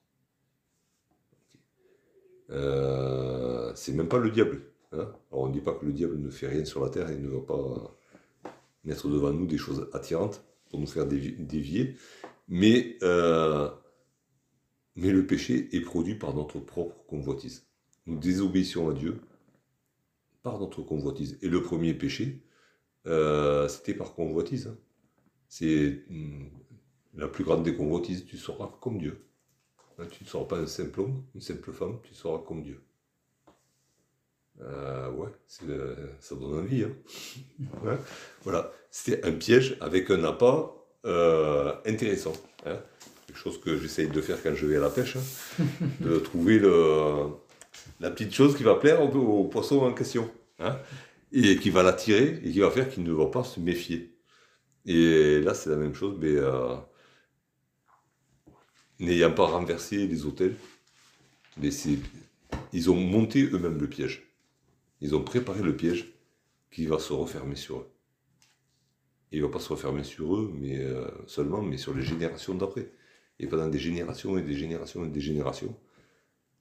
S1: Euh, c'est même pas le diable. hein. Alors on ne dit pas que le diable ne fait rien sur la terre et ne va pas mettre devant nous des choses attirantes pour nous faire dévi- dévier. Mais, euh, mais le péché est produit par notre propre convoitise. Nous désobéissons à Dieu par notre convoitise. Et le premier péché, euh, c'était par convoitise. hein. C'est hum, la plus grande des convoitises, tu seras comme Dieu. Tu ne seras pas un simple homme, une simple femme, tu seras comme Dieu. Euh, ouais, ça donne envie. Hein. Ouais, voilà, c'était un piège avec un appât euh, intéressant. hein. Quelque chose que j'essaye de faire quand je vais à la pêche, hein. de trouver le, la petite chose qui va plaire au, au poisson en question. hein, et qui va l'attirer et qui va faire qu'il ne va pas se méfier. Et là, c'est la même chose, mais euh, n'ayant pas renversé les hôtels, ils ont monté eux-mêmes le piège. Ils ont préparé le piège qui va se refermer sur eux. Il ne va pas se refermer sur eux, mais euh, seulement, mais sur les générations d'après. Et pendant des générations et des générations et des générations,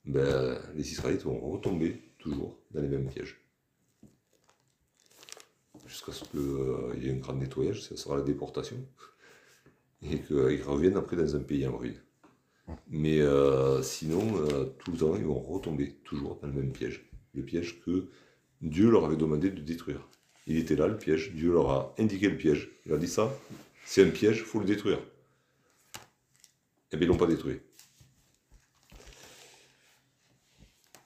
S1: ben, les Israélites vont retomber toujours dans les mêmes pièges. Jusqu'à ce qu'il y ait un grand nettoyage, ça sera la déportation. Et qu'ils reviennent après dans un pays en. Mais euh, sinon, euh, le temps, ils vont retomber toujours dans le même piège. Le piège que Dieu leur avait demandé de détruire. Il était là, le piège. Dieu leur a indiqué le piège. Il a dit ça, c'est un piège, il faut le détruire. Et bien, ils l'ont pas détruit.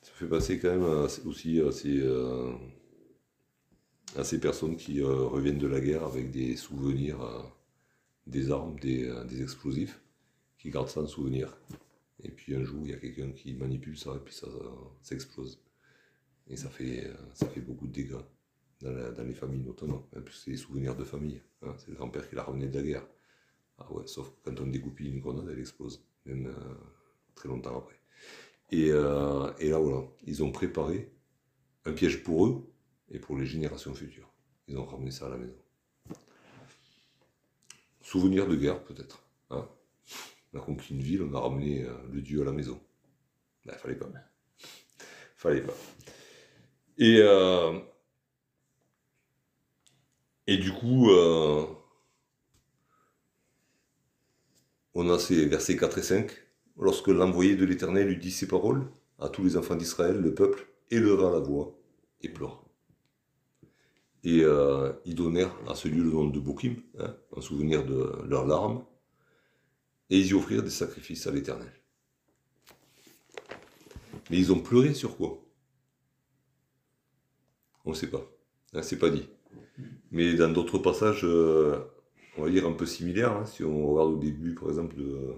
S1: Ça fait passer quand même à- aussi à ces, euh, à ces personnes qui euh, reviennent de la guerre avec des souvenirs, euh, des armes, euh, des explosifs, qui gardent ça en souvenir. Et puis un jour, il y a quelqu'un qui manipule ça et puis ça, ça explose. Et ça fait, euh, ça fait beaucoup de dégâts dans, les familles notamment. En plus, c'est des souvenirs de famille. hein. C'est le grand-père qui l'a ramené de la guerre. Ah ouais, sauf que quand on dégoupille une grenade, elle explose, même euh, très longtemps après. Et, euh, et là, voilà, ils ont préparé un piège pour eux et pour les générations futures. Ils ont ramené ça à la maison. Souvenir de guerre, peut-être. hein. On a conquis une ville, on a ramené euh, le dieu à la maison. Il fallait pas. fallait pas. Et, euh, du coup, euh, on a ces versets 4 et 5. Lorsque l'envoyé de l'Éternel lui dit ces paroles, à tous les enfants d'Israël, le peuple éleva la voix et pleura. Et ils donnèrent à ce lieu le nom de Bokim, hein, en souvenir de leurs larmes, et ils y offrirent des sacrifices à l'Éternel. Mais ils ont pleuré sur quoi? On ne sait pas. Hein, c'est pas dit. Mais dans d'autres passages, euh, on va dire un peu similaires, hein, si on regarde au début, par exemple, de,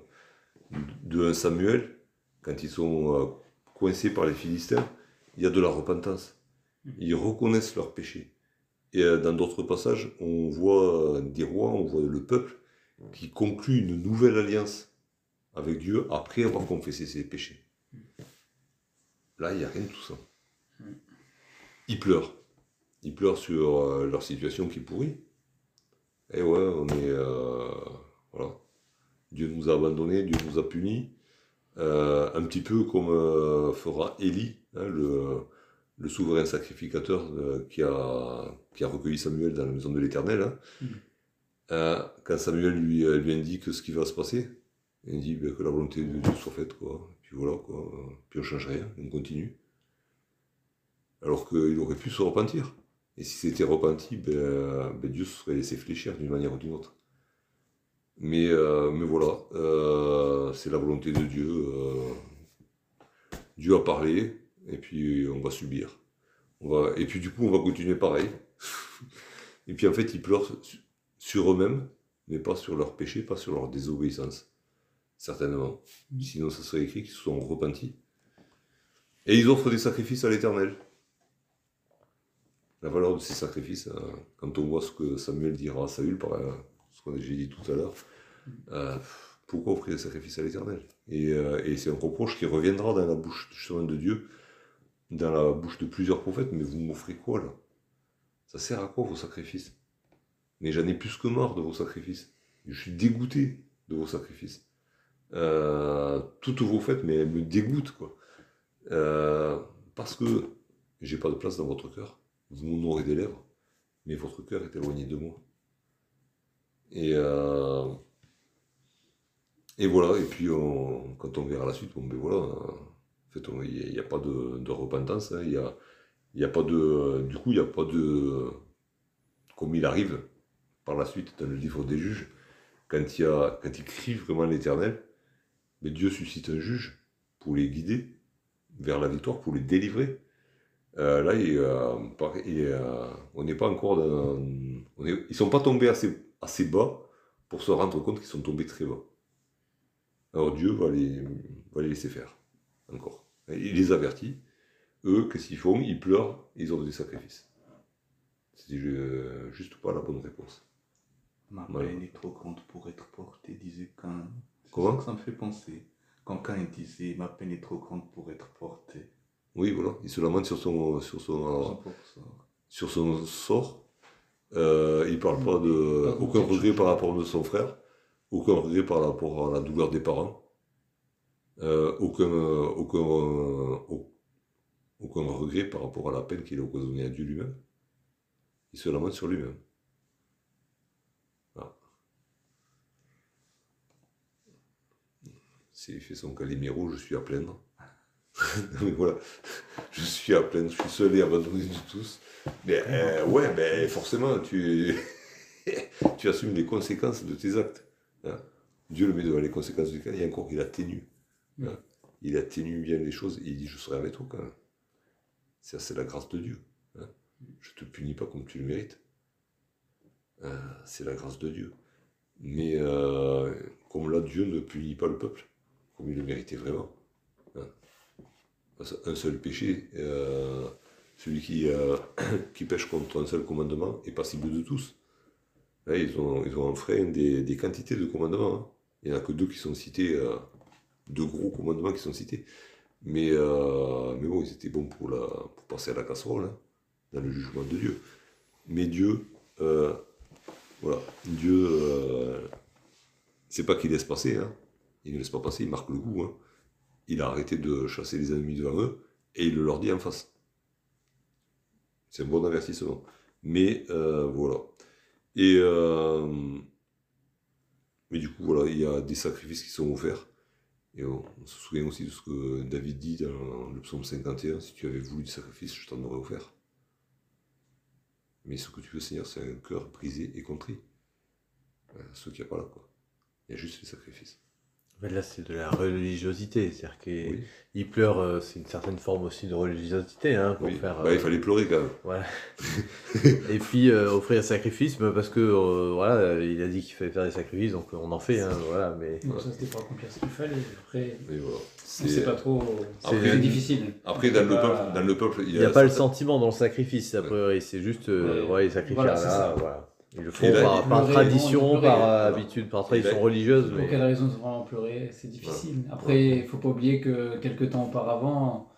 S1: de 1 Samuel, quand ils sont euh, coincés par les Philistins, il y a de la repentance. Ils reconnaissent leurs péchés. Et euh, dans d'autres passages, on voit des rois, on voit le peuple qui conclut une nouvelle alliance avec Dieu après avoir confessé ses péchés. Là, il n'y a rien de tout ça. Ils pleurent. Ils pleurent sur euh, leur situation qui est pourrie. Et ouais, on est. euh, voilà. Dieu nous a abandonnés, Dieu nous a punis. Euh, un petit peu comme euh, fera Élie, hein, le, le souverain sacrificateur qui, a, qui a recueilli Samuel dans la maison de l'Éternel. hein. Euh, quand Samuel lui, euh, lui indique ce qui va se passer, il dit ben, que la volonté de Dieu soit faite. Quoi. Puis voilà, quoi. puis on change rien, on continue. Alors qu'il aurait pu se repentir. Et si c'était repenti, ben, ben Dieu se serait laissé fléchir d'une manière ou d'une autre. Mais, euh, mais voilà, euh, c'est la volonté de Dieu. euh, Dieu a parlé, et puis on va subir. On va, et puis du coup, on va continuer pareil. et puis en fait, ils pleurent su- sur eux-mêmes, mais pas sur leur péché, pas sur leur désobéissance. Certainement. Sinon, ça serait écrit qu'ils se sont repentis. Et ils offrent des sacrifices à l'éternel. La valeur de ces sacrifices, euh, quand on voit ce que Samuel dira à Saül, par euh, ce que j'ai dit tout à l'heure, euh, pourquoi offrir des sacrifices à l'éternel? Et, et c'est un reproche qui reviendra dans la bouche justement de Dieu, dans la bouche de plusieurs prophètes, mais vous m'offrez quoi là? Ça sert à quoi vos sacrifices? Mais j'en ai plus que marre de vos sacrifices. Je suis dégoûté de vos sacrifices. Euh, toutes vos fêtes, mais elles me dégoûtent quoi. Euh, parce que j'ai pas de place dans votre cœur. Vous m'honorez des lèvres, mais votre cœur est éloigné de moi. Et, euh, voilà, et puis on- quand on verra la suite, ben voilà, en fait, il n'y a, pas de, repentance, hein, il y a pas de, du coup, il n'y a pas de, comme il arrive par la suite dans le livre des juges, quand il, y a, quand il crie vraiment l'éternel, mais Dieu suscite un juge pour les guider vers la victoire, pour les délivrer. Euh, là, euh, euh, on n'est pas encore dans. on est- ils ne sont pas tombés assez, bas pour se rendre compte qu'ils sont tombés très bas. Alors Dieu va les, va les laisser faire, encore. Il les avertit. Eux, qu'est-ce qu'ils font? Ils pleurent, ils offrent des sacrifices. C'est juste pas la bonne réponse.
S5: Ma peine est trop grande pour être portée, disait Cain.
S1: Comment
S5: ça que ça me fait penser. Quand Cain disait ma peine est trop grande pour être portée.
S1: Oui, voilà. Il se lamente sur son, sur son, sur son sort. Euh, il parle pas de aucun regret par rapport de son frère. aucun regret par rapport à la douleur des parents, euh, aucun, euh, aucun, euh, au- aucun regret par rapport à la peine qu'il a occasionnée à Dieu lui-même. Il se lamente sur lui-même. S'il fait son calimero, je suis à plaindre. Mais voilà, je suis à plaindre, je suis seul et abandonné de tous. Mais euh, ouais, ben forcément, tu, tu assumes les conséquences de tes actes. hein. Dieu le met devant les conséquences du cas, et encore, il atténue. Hein. Il atténue bien les choses, et il dit, je serai avec toi quand même. Ça, c'est la grâce de Dieu. hein. Je te punis pas comme tu le mérites. Euh, c'est la grâce de Dieu. Mais euh, comme là, Dieu ne punit pas le peuple, comme il le méritait vraiment. hein. Qu'un seul péché, euh, celui qui, euh, qui pêche contre un seul commandement est passible de tous. Là, ils ont, ils ont enfreint des, des quantités de commandements. hein. Il n'y en a que deux qui sont cités, euh, deux gros commandements qui sont cités. Mais, mais bon, ils étaient bons pour, la, pour passer à la casserole, hein, dans le jugement de Dieu. Mais Dieu, voilà, Dieu, c'est pas qu'il laisse passer. Il ne laisse pas passer, il marque le coup. hein. Il a arrêté de chasser les ennemis devant eux et il le leur dit en face. C'est un bon avertissement. Mais euh, voilà. Et euh, mais du coup, voilà, il y a des sacrifices qui sont offerts. Et on, se souvient aussi de ce que David dit dans le psaume 51 si tu avais voulu du sacrifice, je t'en aurais offert. Mais ce que tu veux, Seigneur, c'est un cœur brisé et contrit. Euh, ce qu'il n'y a pas là, quoi. Il y a juste les sacrifices.
S2: Mais là, c'est de la religiosité. C'est-à-dire qu'il
S1: Oui,
S2: pleure, euh, c'est une certaine forme aussi de religiosité, hein, pour
S1: oui.
S2: faire.
S1: Bah,
S2: euh,
S1: il fallait pleurer quand même.
S2: Voilà. Et puis euh, offrir un sacrifice, mais parce que euh, voilà, il a dit qu'il fallait faire des sacrifices, donc on en fait, hein, voilà. Mais
S4: Donc ça, c'était pour accomplir ce qu'il fallait. Après,
S1: voilà.
S4: sait pas trop.
S1: Après-
S4: C'est difficile.
S1: Après, dans le,
S4: C'est
S1: peuple, dans le peuple, il
S2: n'y a pas le sentiment dans le sacrifice, a priori. C'est juste, euh,
S4: Ouais.
S2: ouais, sacrifient
S4: Voilà,
S2: là,
S4: c'est ça.
S2: voilà. Ils le font
S1: là,
S2: par, tradition, par euh,
S1: voilà.
S2: habitude, par tradition religieuse.
S4: Pour
S2: Mais...
S4: quelle raison ils vraiment pleurer C'est difficile. Après, il faut pas oublier que quelques temps auparavant,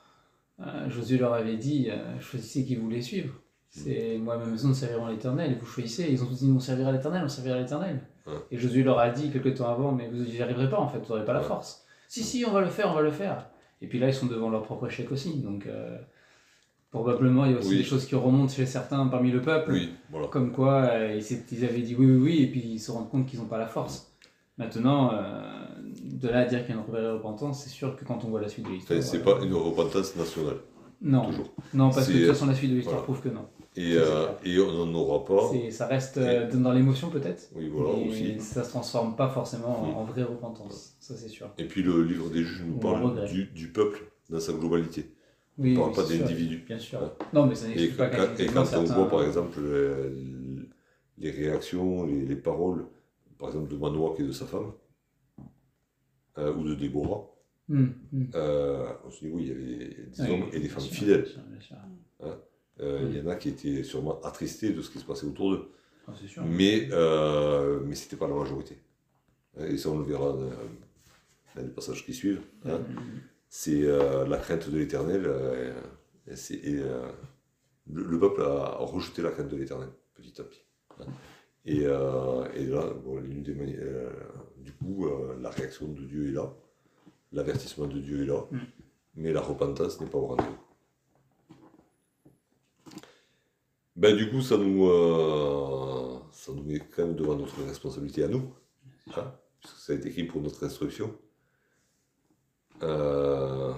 S4: euh, Josué leur avait dit euh, choisissez qui vous voulez suivre. C'est moi, ma maison, nous servirons à l'éternel. Et vous choisissez. Ils ont tous dit on servira à l'éternel, on servira à l'éternel.
S1: Ouais.
S4: Et Josué leur a dit quelques temps avant mais vous n'y arriverez pas en fait, vous n'aurez pas la force. Si, si, on va le faire, on va le faire. Et puis là, ils sont devant leur propre échec aussi. Donc, euh, probablement, il y a aussi
S1: Oui.
S4: des choses qui remontent chez certains parmi le peuple.
S1: Oui, voilà.
S4: Comme quoi, euh, ils, avaient dit oui, oui, oui, et puis ils se rendent compte qu'ils n'ont pas la force. Maintenant, euh, de là à dire qu'il y a une vraie repentance, c'est sûr que quand on voit la suite de l'histoire.
S1: C'est pas une repentance nationale,
S4: Non,
S1: toujours.
S4: non, parce que de toute façon, la suite de l'histoire
S1: voilà.
S4: prouve que non.
S1: Et, euh, et on n'en aura pas.
S4: Ça reste dans l'émotion peut-être,
S1: Oui, voilà, aussi.
S4: ça se transforme pas forcément en,
S1: Oui.
S4: en vraie repentance. Ça, c'est sûr.
S1: Et puis le livre des juges nous
S4: Ou
S1: parle du peuple dans sa globalité.
S4: Oui,
S1: on parle
S4: oui,
S1: pas d'individus.
S4: Bien sûr. Non, mais ça
S1: quand-
S4: pas
S1: quand- et quand on voit par exemple euh, les réactions, les, les paroles, par exemple de Manoak et de sa femme, euh, ou de Déborah,
S4: Hum, hum.
S1: euh, on se dit oui, il y avait des
S4: Oui,
S1: hommes et des femmes
S4: sûr,
S1: fidèles.
S4: bien sûr, bien sûr.
S1: Euh, Il y en a qui étaient sûrement attristés de ce qui se passait autour d'eux.
S4: Ah, sûr.
S1: Mais, mais c'était pas la majorité. Et ça, on le verra dans, dans les passages qui suivent. hein. C'est euh, la crainte de l'éternel. euh, et euh, le, le peuple a rejeté la crainte de l'éternel, petit à petit. hein. Et, et là, bon, l'une des mani- du coup, la réaction de Dieu est là, l'avertissement de Dieu est là,
S4: Mm.
S1: mais la repentance n'est pas au rendez-vous. Ben, du coup, ça nous, ça nous met quand même devant notre responsabilité à nous, hein, puisque ça a été écrit pour notre instruction. Euh,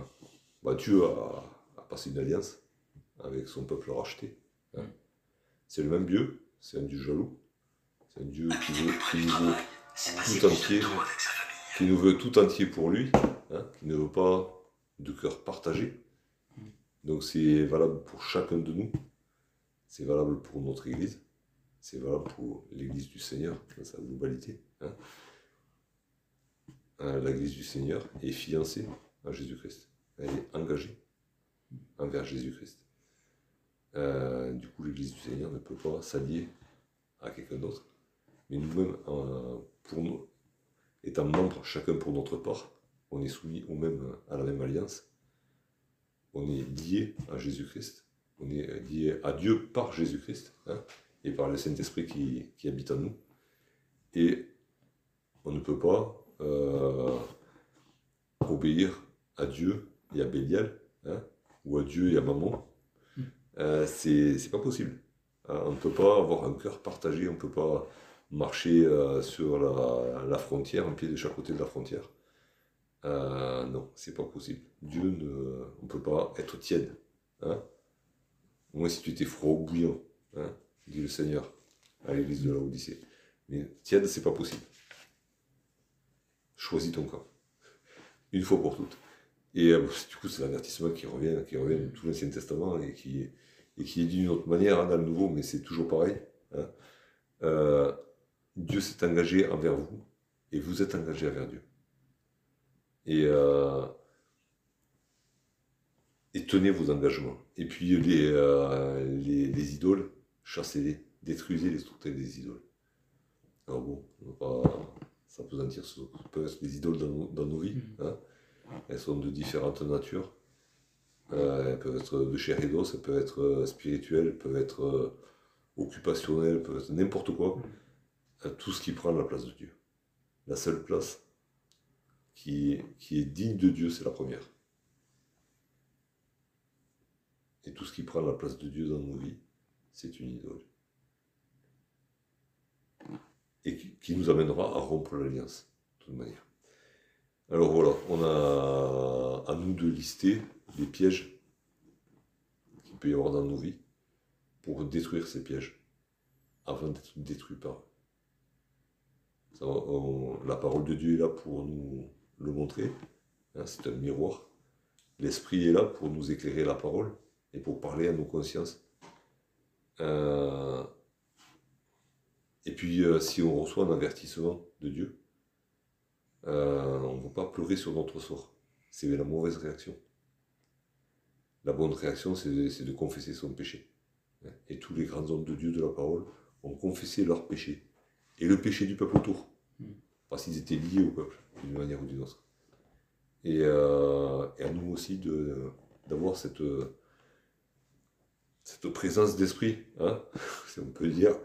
S1: bah, Dieu a, a passé une alliance avec son peuple racheté. hein. C'est le même Dieu, c'est un Dieu jaloux, c'est un Dieu qui, veut, qui nous veut tout entier, qui nous veut tout entier pour lui, hein, qui ne veut pas de cœur partagé. Donc c'est valable pour chacun de nous, c'est valable pour notre Église, c'est valable pour l'Église du Seigneur dans sa globalité. hein. L'Église du Seigneur est fiancée à Jésus-Christ. Elle est engagée envers Jésus-Christ. Euh, du coup, l'Église du Seigneur ne peut pas s'allier à quelqu'un d'autre. Mais nous-mêmes, pour nous, étant membres chacun pour notre part, on est soumis au même, à la même alliance. On est lié à Jésus-Christ. On est lié à Dieu par Jésus-Christ hein, et par le Saint-Esprit qui, qui habite en nous. Et on ne peut pas euh, obéir à Dieu et à Bélial, hein, ou à Dieu et à Maman. Euh, c'est pas possible. Hein, on ne peut pas avoir un cœur partagé, on ne peut pas marcher euh, sur la, frontière, un pied de chaque côté de la frontière. Euh, non, c'est pas possible. Dieu ne. On peut pas être tiède. Hein. Moi, si tu étais froid ou bouillant, hein, dit le Seigneur à l'église de la Odyssée. Mais tiède, c'est pas possible. Choisis ton camp. Une fois pour toutes. Et euh, du coup, c'est l'avertissement qui revient, qui revient de tout l'Ancien Testament et qui, est dit d'une autre manière hein, dans le Nouveau, mais c'est toujours pareil. hein. Euh, Dieu s'est engagé envers vous et vous êtes engagé envers Dieu. Et, euh, tenez vos engagements. Et puis les idoles, chassez-les, détruisez les structures des idoles. Alors bon, on va pas s'apesantir sur ce que peuvent être les idoles dans nos, dans nos vies. hein. Elles sont de différentes natures. Euh, elles peuvent être de chair et d'os, elles peuvent être euh, spirituelles, elles peuvent être euh, occupationnelles, elles peuvent être n'importe quoi. Euh, tout ce qui prend la place de Dieu. La seule place qui, qui est digne de Dieu, c'est la première. Et tout ce qui prend la place de Dieu dans nos vies, c'est une idole. Et qui, nous amènera à rompre l'alliance, de toute manière. Alors voilà, on a à nous de lister les pièges qu'il peut y avoir dans nos vies pour détruire ces pièges avant d'être détruits par eux. La parole de Dieu est là pour nous le montrer, hein, c'est un miroir. L'Esprit est là pour nous éclairer la parole et pour parler à nos consciences. Euh, et puis, euh, si on reçoit un avertissement de Dieu, euh, on ne va pas pleurer sur notre sort. C'est la mauvaise réaction. La bonne réaction, c'est de, confesser son péché. Et tous les grands hommes de Dieu de la parole ont confessé leur péché. Et le péché du peuple autour. Parce qu'ils étaient liés au peuple, d'une manière ou d'une autre. Et, euh, à nous aussi d'avoir cette, cette présence d'esprit, hein, si on peut dire,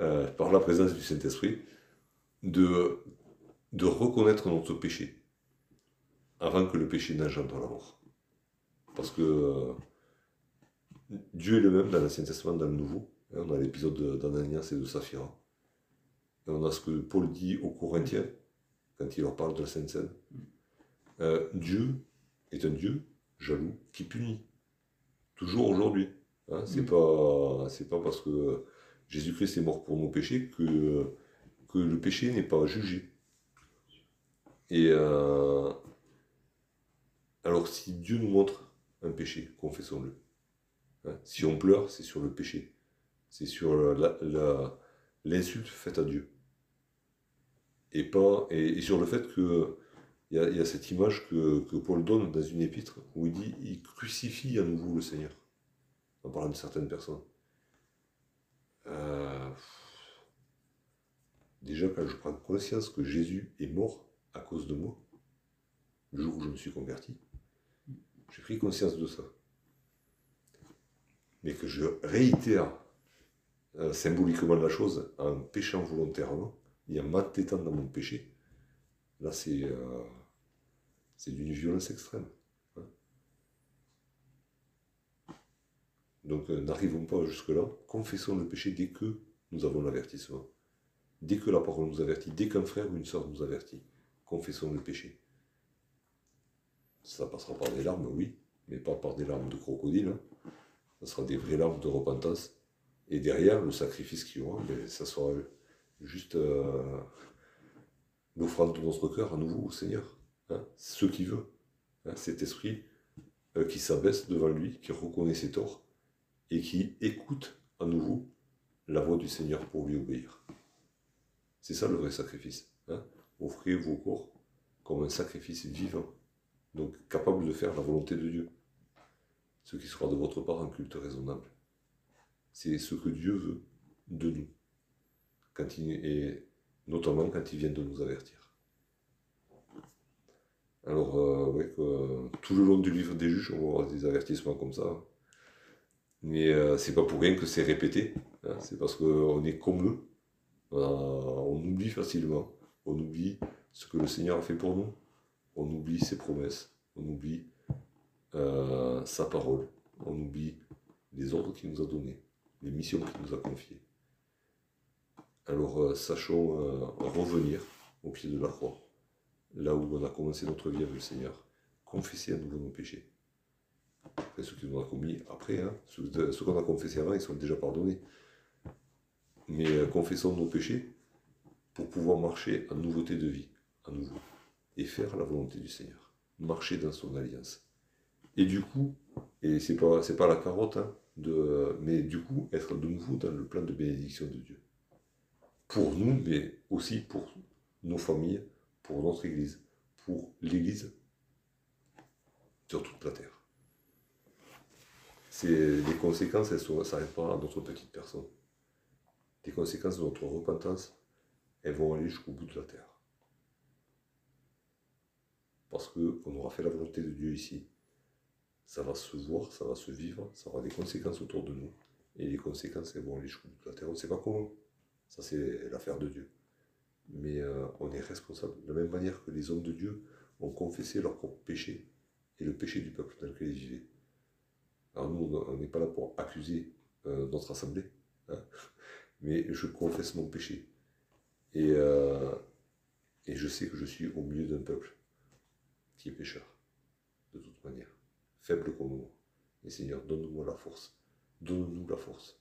S1: euh, par la présence du Saint-Esprit, de, de reconnaître notre péché avant que le péché n'engendre la mort. Parce que euh, Dieu est le même dans l'Ancien Testament, dans le Nouveau. Hein, On a l'épisode de- d'Ananias et de Saphira. Et on a ce que Paul dit aux Corinthiens, quand il leur parle de la Sainte Seine. Euh, Dieu est un Dieu jaloux qui punit. Toujours aujourd'hui. Hein, c'est
S4: Mm.
S1: pas, pas parce que Jésus-Christ est mort pour nos péchés que, que le péché n'est pas jugé. Et euh, alors, si Dieu nous montre un péché, confessons-le. Hein, si on pleure, c'est sur le péché. C'est sur l'insulte faite à Dieu. Et, pas, sur le fait que il y, a- cette image que Paul donne dans une épître où il dit il crucifie à nouveau le Seigneur, en parlant de certaines personnes. Déjà, quand je prends conscience que Jésus est mort à cause de moi, le jour où je me suis converti, j'ai pris conscience de ça. Mais que je réitère euh, symboliquement la chose en péchant volontairement et en m'entêtant dans mon péché, là c'est euh, d'une violence extrême. hein. Donc euh, n'arrivons pas jusque-là, confessons le péché dès que nous avons l'avertissement. Dès que la parole nous avertit, dès qu'un frère ou une soeur nous avertit, confessons le péché. Ça passera par des larmes, oui, mais pas par des larmes de crocodile. hein. Ça sera des vraies larmes de repentance. Et derrière, le sacrifice qu'il y aura, ben, ça sera juste euh, l'offrande de notre cœur à nouveau au Seigneur. Hein, ce qu'il veut. Hein, cet esprit euh, qui s'abaisse devant lui, qui reconnaît ses torts et qui écoute à nouveau la voix du Seigneur pour lui obéir. C'est ça le vrai sacrifice. Hein. Offrez vos corps comme un sacrifice vivant, donc capable de faire la volonté de Dieu. Ce qui sera de votre part un culte raisonnable. C'est ce que Dieu veut de nous, et notamment quand il vient de nous avertir. Alors, euh, que, tout le long du livre des juges, on va avoir des avertissements comme ça. Mais euh, c'est pas pour rien que c'est répété. hein. C'est parce qu'on est comme eux. Euh, on oublie facilement. On oublie ce que le Seigneur a fait pour nous. On oublie ses promesses. On oublie euh, sa parole. On oublie les ordres qu'il nous a donnés, les missions qu'il nous a confiées. Alors euh, sachons euh, revenir au pied de la croix, là où on a commencé notre vie avec le Seigneur, confesser à nouveau nos péchés. Après, ceux qui nous ont commis après, hein, ceux qu'on a confessés avant, ils sont déjà pardonnés. Mais euh, confessons nos péchés pour pouvoir marcher en nouveauté de vie, à nouveau, et faire la volonté du Seigneur, marcher dans son alliance. Et du coup, et c'est pas, pas la carotte, hein, de, mais du coup, être de nouveau dans le plan de bénédiction de Dieu. Pour nous, mais aussi pour nos familles, pour notre Église, pour l'Église sur toute la terre. Les conséquences, elles ne s'arrêtent pas à notre petite personne. Les conséquences de notre repentance, elles vont aller jusqu'au bout de la terre. Parce qu'on aura fait la volonté de Dieu ici. Ça va se voir, ça va se vivre, ça aura des conséquences autour de nous. Et les conséquences, elles vont aller jusqu'au bout de la terre. On ne sait pas comment. Ça, c'est l'affaire de Dieu. Mais euh, on est responsable. De la même manière que les hommes de Dieu ont confessé leur propre péché et le péché du peuple dans lequel ils vivaient. Alors nous, on n'est pas là pour accuser euh, notre assemblée. hein. Mais je confesse mon péché. Et, euh, et je sais que je suis au milieu d'un peuple qui est pécheur, de toute manière, faible comme moi. Et Seigneur, donne-moi la force, donne-nous la force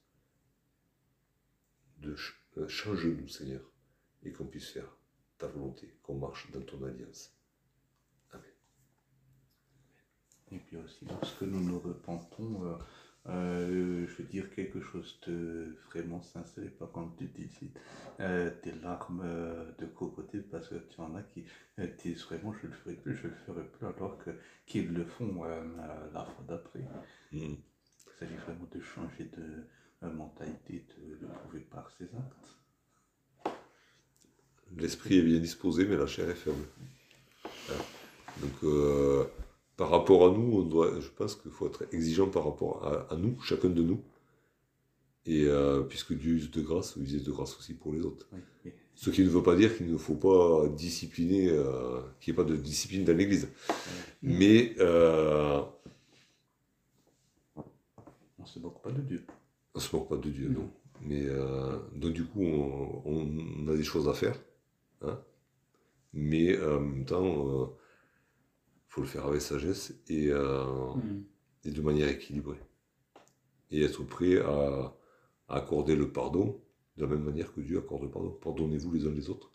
S1: de ch- euh, change-nous, Seigneur, et qu'on puisse faire ta volonté, qu'on marche dans ton alliance. Amen.
S5: Et puis aussi, lorsque nous nous repentons, euh, euh, je veux dire quelque chose de vraiment sincère, et pas quand tu dis euh, des larmes euh, de cocoté, parce que tu en as qui euh, disent vraiment je le ferai plus, je le ferai plus, alors que qu'ils le font euh, la- fois d'après.
S1: Mm.
S5: Il s'agit vraiment de changer de mentalité, de le prouver par ses actes.
S1: L'esprit est bien disposé, mais la chair est faible. Hein. Donc, par rapport à nous, on doit, je pense qu'il faut être exigeant par rapport à, à nous, chacun de nous. Et euh, puisque Dieu use de grâce, il use de grâce aussi pour les autres.
S5: Oui.
S1: Ce qui ne veut pas dire qu'il ne faut pas discipliner, euh, qu'il n'y ait pas de discipline dans l'Église. Mais euh,
S5: On ne se moque pas de Dieu.
S1: on ne se moque pas de Dieu, non. Mais donc du coup, on, on a des choses à faire. hein. Mais en même temps, faut le faire avec sagesse et, euh,
S4: Mm.
S1: et de manière équilibrée. Et être prêt à, à accorder le pardon de la même manière que Dieu accorde le pardon. Pardonnez-vous les uns les autres,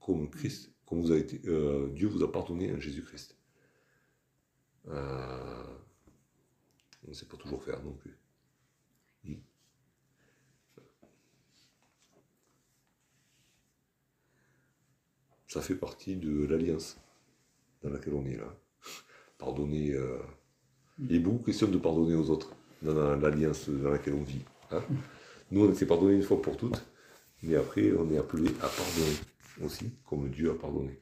S1: comme Christ, comme vous avez été, euh, Dieu vous a pardonné en Jésus-Christ. Euh, on ne sait pas toujours faire non plus. Mm. Ça fait partie de l'alliance dans laquelle on est là. Pardonner. euh, Il est question de pardonner aux autres dans la- l'alliance dans laquelle on vit. hein. Nous, on était pardonnés une fois pour toutes, mais après, on est appelé à pardonner aussi, comme Dieu a pardonné.